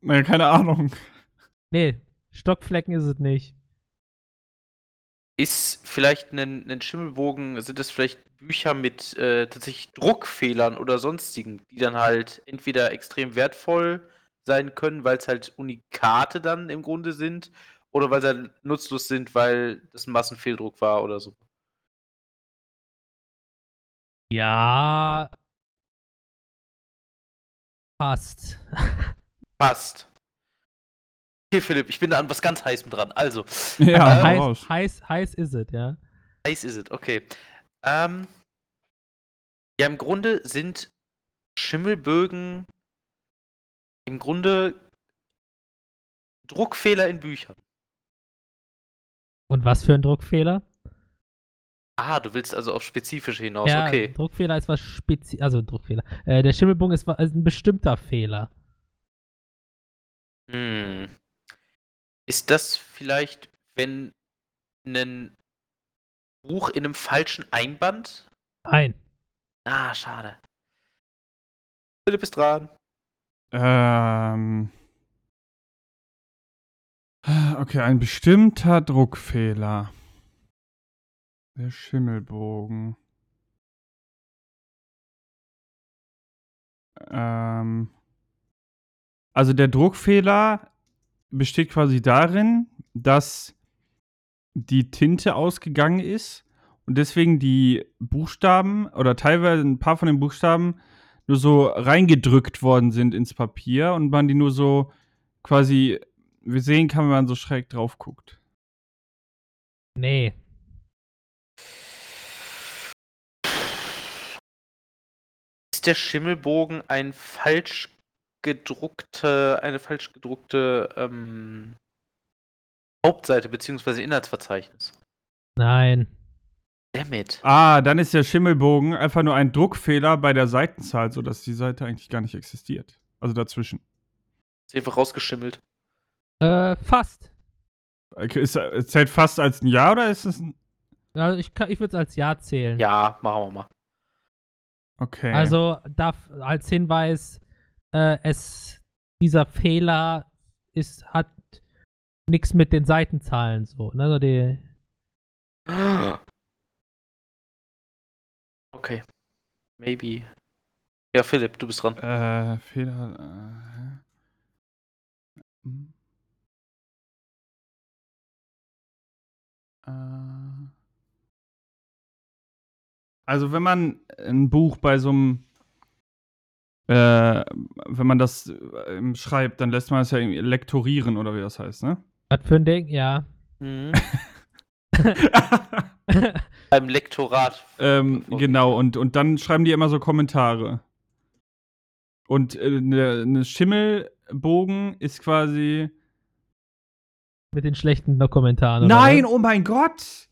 Naja, keine Ahnung. nee, Stockflecken ist es nicht. Ist vielleicht ein, ein Schimmelbogen, sind das vielleicht Bücher mit äh, tatsächlich Druckfehlern oder sonstigen, die dann halt entweder extrem wertvoll sein können, weil es halt Unikate dann im Grunde sind, oder weil sie halt nutzlos sind, weil das ein Massenfehldruck war oder so. Ja. Passt. Passt. Okay, Philipp, ich bin da an was ganz Heißem dran. Also, Ja, hau heiß, heiß, heiß ist es, ja. heiß ist es, okay. Ähm, ja, im Grunde sind Schimmelbögen im Grunde Druckfehler in Büchern. Und was für ein Druckfehler? Ah, du willst also auf spezifische hinaus, ja, okay. Druckfehler ist was spezi also Druckfehler. Äh, der Schimmelbogen ist, ist ein bestimmter Fehler. Hm. Ist das vielleicht, wenn ein Buch in einem falschen Einband? Nein. Ah, schade. Philipp ist dran. Ähm. Okay, ein bestimmter Druckfehler. Der Schimmelbogen. Ähm. Also der Druckfehler besteht quasi darin, dass die Tinte ausgegangen ist und deswegen die Buchstaben oder teilweise ein paar von den Buchstaben nur so reingedrückt worden sind ins Papier und man die nur so quasi wir sehen kann, wenn man so schräg drauf guckt. Nee. Ist der Schimmelbogen ein falsch gedruckte, eine falsch gedruckte ähm, Hauptseite bzw. Inhaltsverzeichnis? Nein. Damit. Ah, dann ist der Schimmelbogen einfach nur ein Druckfehler bei der Seitenzahl, sodass die Seite eigentlich gar nicht existiert. Also dazwischen. Ist einfach rausgeschimmelt. Äh, fast. Ist, äh, zählt fast als ein Ja oder ist es ein. Also ich, kann- ich würde es als Ja zählen. Ja, machen wir mal. Okay. Also darf als Hinweis, äh, es dieser Fehler ist hat nichts mit den Seitenzahlen so. Ne? Also die, Okay. Maybe. Ja, Philipp, du bist dran. Äh, Fehler. Äh, hm. äh, also wenn man ein Buch bei so einem äh, wenn man das äh, schreibt, dann lässt man es ja irgendwie lektorieren oder wie das heißt, ne? was für ein Ding? Ja. Mhm. Beim Lektorat. ähm, genau, und, und dann schreiben die immer so Kommentare. Und äh, eine ne Schimmelbogen ist quasi mit den schlechten Kommentaren. oder Nein, was? oh mein Gott!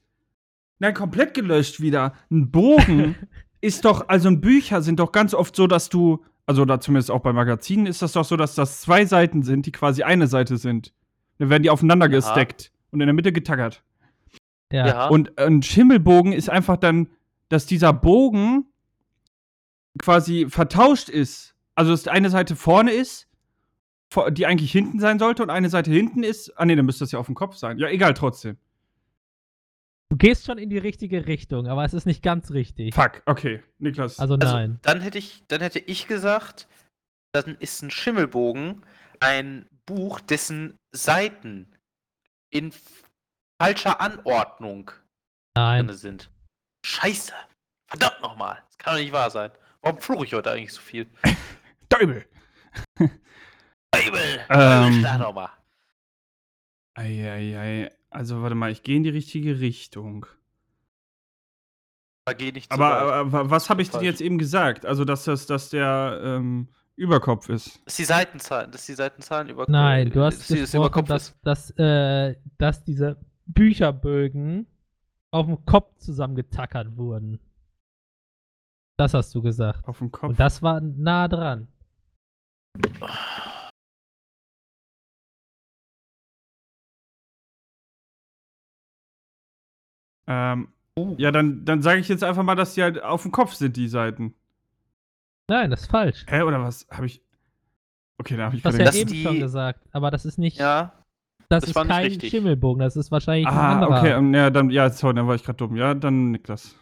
Nein, komplett gelöscht wieder. Ein Bogen ist doch, also Bücher sind doch ganz oft so, dass du, also da zumindest auch bei Magazinen ist das doch so, dass das zwei Seiten sind, die quasi eine Seite sind. Dann werden die aufeinander Ja. gesteckt und in der Mitte getackert. Ja. Ja. Und ein Schimmelbogen ist einfach dann, dass dieser Bogen quasi vertauscht ist. Also, dass eine Seite vorne ist, die eigentlich hinten sein sollte, und eine Seite hinten ist. Ah, nee, dann müsste das ja auf dem Kopf sein. Ja, egal, trotzdem. Du gehst schon in die richtige Richtung, aber es ist nicht ganz richtig. Fuck, okay. Niklas. Also Also, nein. dann hätte ich, dann hätte ich gesagt, dann ist ein Schimmelbogen ein Buch, dessen Seiten in falscher Anordnung Nein. drin sind. Scheiße. Verdammt nochmal. Das kann doch nicht wahr sein. Warum fluche ich heute eigentlich so viel? Däubel! Teufel! Ähm. Teufel, doch mal. Eieiei. Also, warte mal, ich gehe in die richtige Richtung. Da geh nicht zu Aber, aber wa- was habe ich denn jetzt eben gesagt? Also, dass das, dass der ähm, Überkopf ist. Das ist die Seitenzahlen, das ist die Seitenzahlen über Nein, du hast das gesprochen, Überkopf dass, dass, äh, dass diese Bücherbögen auf dem Kopf zusammengetackert wurden. Das hast du gesagt. Auf dem Kopf. Und das war nah dran. Ähm, ja, dann, dann sage ich jetzt einfach mal, dass die halt auf dem Kopf sind, die Seiten. Nein, das ist falsch. Hä, oder was? Habe ich. Okay, da habe ich gerade ja Das eben die- schon gesagt, aber das ist nicht, Ja, das, das ist kein richtig. Schimmelbogen, das ist wahrscheinlich ein Ah, anderer. okay, ähm, ja, dann, ja, sorry, dann war ich gerade dumm. Ja, dann Niklas.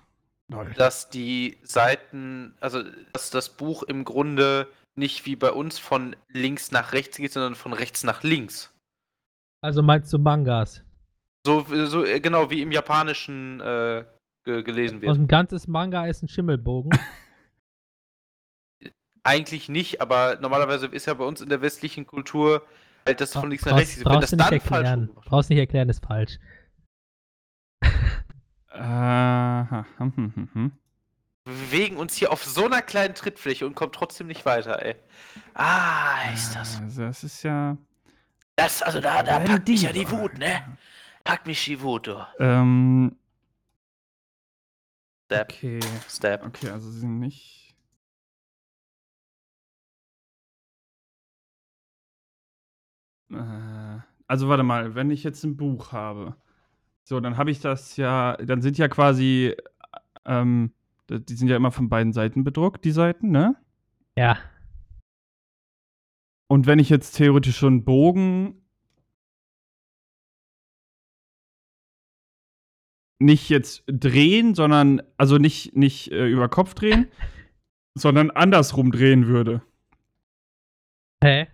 Lol. dass die Seiten, also dass das Buch im Grunde nicht wie bei uns von links nach rechts geht, sondern von rechts nach links. Also meinst du Mangas? So, so äh, genau wie im Japanischen äh, ge gelesen Und wird. ein ganzes Manga ist ein Schimmelbogen. Eigentlich nicht, aber normalerweise ist ja bei uns in der westlichen Kultur halt das von links nach rechts. Brauchst, Wenn das dann falsch erklären. rum- Brauchst nicht erklären, ist falsch. Aha, hm, hm, hm, hm. Wir bewegen uns hier auf so einer kleinen Trittfläche und kommen trotzdem nicht weiter, ey. Ah, ist das. Also, das ist ja. Das, also da, da packt mich ja die Wut, ne? Packt mich du. Ähm, Step, okay. Step. Okay, also sie sind nicht. Äh, also warte mal, wenn ich jetzt ein Buch habe, so, dann habe ich das ja, dann sind ja quasi, ähm, die sind ja immer von beiden Seiten bedruckt, die Seiten, ne? Ja. Und wenn ich jetzt theoretisch schon einen Bogen nicht jetzt drehen, sondern, also nicht, nicht äh, über Kopf drehen, sondern andersrum drehen würde. Hä?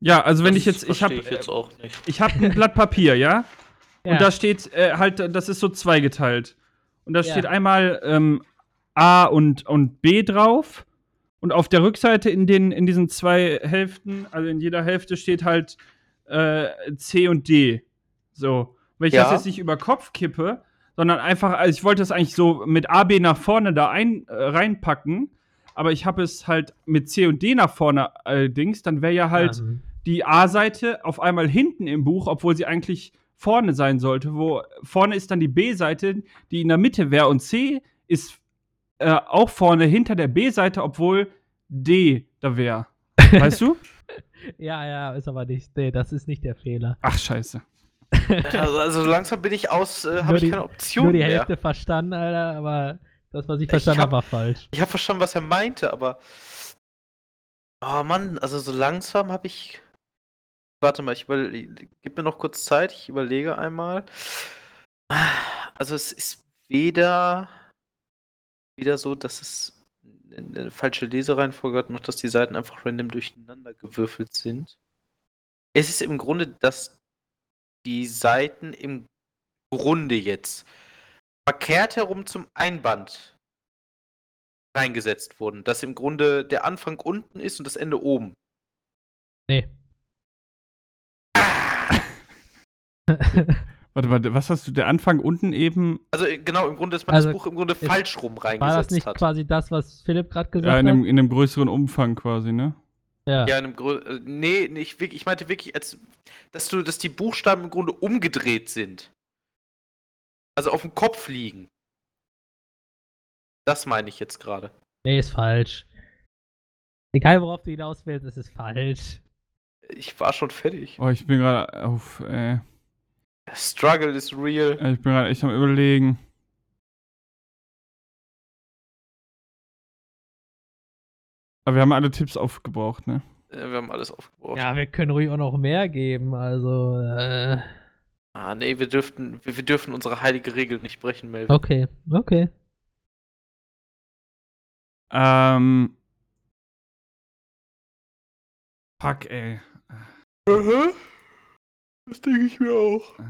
Ja, also wenn Das ich jetzt, ich habe ich jetzt auch nicht. ich habe ein Blatt Papier, ja? Ja. Und da steht äh, halt, das ist so zweigeteilt. Und da Ja. steht einmal ähm, A und, und B drauf. Und auf der Rückseite in, den, in diesen zwei Hälften, also in jeder Hälfte steht halt äh, C und D. So. Wenn ich Ja. das jetzt nicht über Kopf kippe, sondern einfach, also ich wollte das eigentlich so mit A, B nach vorne da ein, äh, reinpacken, aber ich habe es halt mit C und D nach vorne allerdings, dann wäre ja halt Ähm, die A-Seite auf einmal hinten im Buch, obwohl sie eigentlich vorne sein sollte. Wo vorne ist dann die B-Seite, die in der Mitte wäre und C ist äh, auch vorne hinter der B-Seite, obwohl D da wäre. Weißt du? ja, ja, ist aber nicht. Nee, das ist nicht der Fehler. Ach scheiße. Also, also langsam bin ich aus, äh, habe ich keine Option Nur die mehr. Hälfte verstanden, Alter, aber das, was ich verstanden hab- habe, war falsch. Ich habe verstanden, was er meinte, aber. Oh Mann, also so langsam habe ich. Warte mal, ich überlege. Gib mir noch kurz Zeit, ich überlege einmal. Also es ist weder, weder so, dass es eine falsche Lesereihenfolge hat, noch dass die Seiten einfach random durcheinander gewürfelt sind. Es ist im Grunde, dass die Seiten im Grunde jetzt verkehrt herum zum Einband reingesetzt wurden. Dass im Grunde der Anfang unten ist und das Ende oben. Nee. Warte, warte, was hast du? Der Anfang unten eben Also äh, genau, im Grunde, dass man Also, das Buch im Grunde ist- falsch rum War das reingesetzt nicht hat. quasi das, was Philipp gerade gesagt ja, in, einem, hat? in einem größeren Umfang quasi, ne? Ja. Ja, in einem Grö äh, nee, nicht wirklich. Ich meinte wirklich, als, dass du, dass die Buchstaben im Grunde umgedreht sind. Also auf dem Kopf liegen. Das meine ich jetzt gerade. Nee, ist falsch. Egal, worauf du hinaus willst, es ist falsch. Ich war schon fertig. Oh, ich bin gerade auf, äh, Struggle is real. ich bin gerade echt am überlegen. Aber wir haben alle Tipps aufgebraucht, ne? Äh, Wir haben alles aufgebraucht. Ja, wir können ruhig auch noch mehr geben. Also, äh, Ah, nee, wir dürften, wir, wir dürfen unsere heilige Regel nicht brechen, Melvin. okay, okay. Ähm. Fuck, ey. Mhm. Das denke ich mir auch. Äh,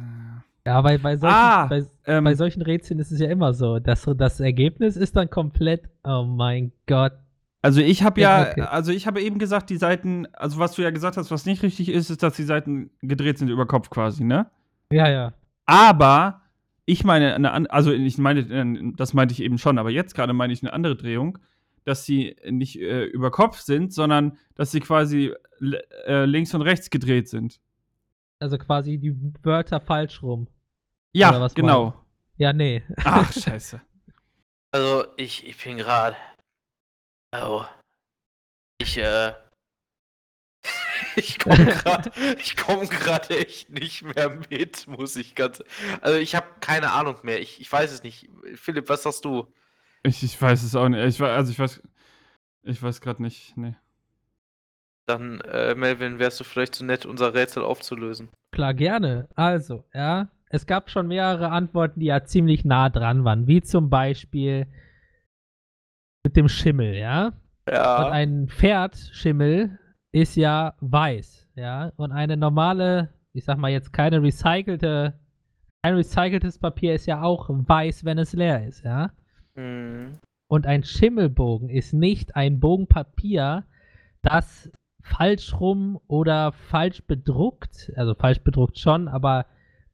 Ja, bei, bei, solchen, Ah, bei, ähm, bei solchen Rätseln ist es ja immer so, dass so das Ergebnis ist dann komplett, oh mein Gott. Also ich habe Ja, ja, okay. also ich habe eben gesagt, die Seiten, also was du ja gesagt hast, was nicht richtig ist, ist, dass die Seiten gedreht sind über Kopf quasi, ne? Ja, ja. Aber ich meine, eine, also ich meine, das meinte ich eben schon, aber jetzt gerade meine ich eine andere Drehung, dass sie nicht äh, über Kopf sind, sondern dass sie quasi l- äh, links und rechts gedreht sind. Also quasi die Wörter falsch rum. Ja, genau. Ja, nee. Ach, scheiße. Also, ich, ich bin gerade. Oh. Ich, äh. Ich komme gerade, ich komme gerade echt nicht mehr mit, muss ich ganz. Also ich habe keine Ahnung mehr. Ich, ich weiß es nicht. Philipp, was sagst du? Ich, ich weiß es auch nicht. Ich, also ich weiß, ich weiß gerade nicht. Nee. Dann, äh, Melvin, wärst du vielleicht so nett, unser Rätsel aufzulösen? Klar, gerne. Also, ja, es gab schon mehrere Antworten, die ja ziemlich nah dran waren, wie zum Beispiel mit dem Schimmel, ja. Und Ja. ein Pferdschimmel ist ja weiß, ja. Und eine normale, ich sag mal jetzt keine recycelte, ein recyceltes Papier ist ja auch weiß, wenn es leer ist, ja. Hm. Und ein Schimmelbogen ist nicht ein Bogen Papier, das falsch rum oder falsch bedruckt, also falsch bedruckt schon, aber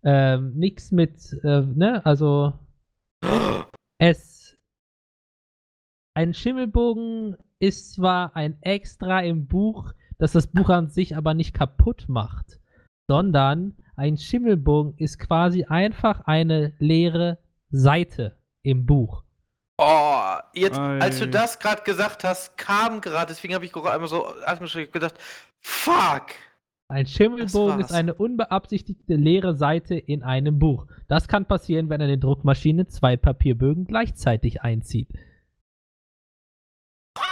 ähm, nichts mit, äh, ne, also es. Ein Schimmelbogen ist zwar ein Extra im Buch, das das Buch an sich aber nicht kaputt macht, sondern ein Schimmelbogen ist quasi einfach eine leere Seite im Buch. Oh, jetzt, als du Ei. das gerade gesagt hast, kam gerade, deswegen habe ich gerade einmal so gedacht, fuck! Ein Schimmelbogen ist eine unbeabsichtigte leere Seite in einem Buch. Das kann passieren, wenn eine Druckmaschine zwei Papierbögen gleichzeitig einzieht.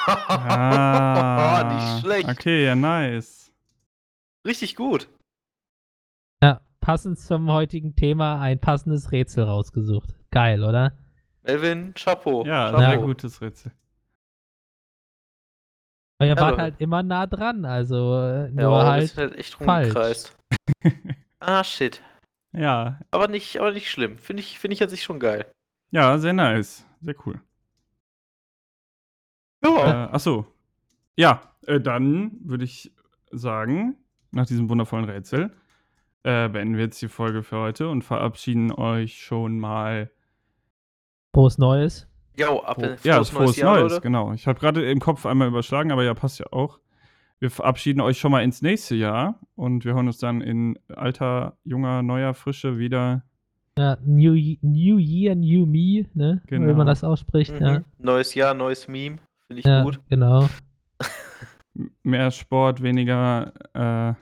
Ah, nicht schlecht. Okay, ja, nice. Richtig gut. Ja, passend zum heutigen Thema ein passendes Rätsel rausgesucht. Geil, oder? Melvin, Chapeau. Ja, Chapeau. sehr gutes Rätsel. Aber ihr Ja, wart halt immer nah dran, also äh, Ja, nur wir halt. halt echt falsch. rumgekreist. ah, shit. Ja, Aber nicht, aber nicht schlimm. Finde ich, finde ich an sich schon geil. ja, sehr nice. Sehr cool. Ja. Äh, ach so. Ja, äh, dann würde ich sagen, nach diesem wundervollen Rätsel, äh, beenden wir jetzt die Folge für heute und verabschieden euch schon mal. Frohes Neues. Jo, ab in ja, frohes, frohes Jahr, Neues, Leute. genau. Ich habe gerade im Kopf einmal überschlagen, aber ja, passt ja auch. Wir verabschieden euch schon mal ins nächste Jahr und wir hören uns dann in alter, junger, neuer Frische wieder. Ja, New, New Year, New Me, ne? Genau. Wenn man das ausspricht, Mhm. ja. Neues Jahr, neues Meme. Finde ich Ja, gut. genau. Mehr Sport, weniger. Äh,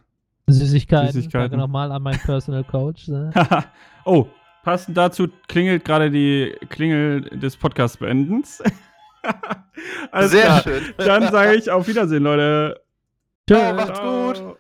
Süßigkeiten. Süßigkeiten. Nochmal an meinen Personal Coach. Ne? oh, passend dazu klingelt gerade die Klingel des Podcast-Beendens. Sehr klar. schön. Dann sage ich auf Wiedersehen, Leute. Tschüss. Ciao, macht's gut.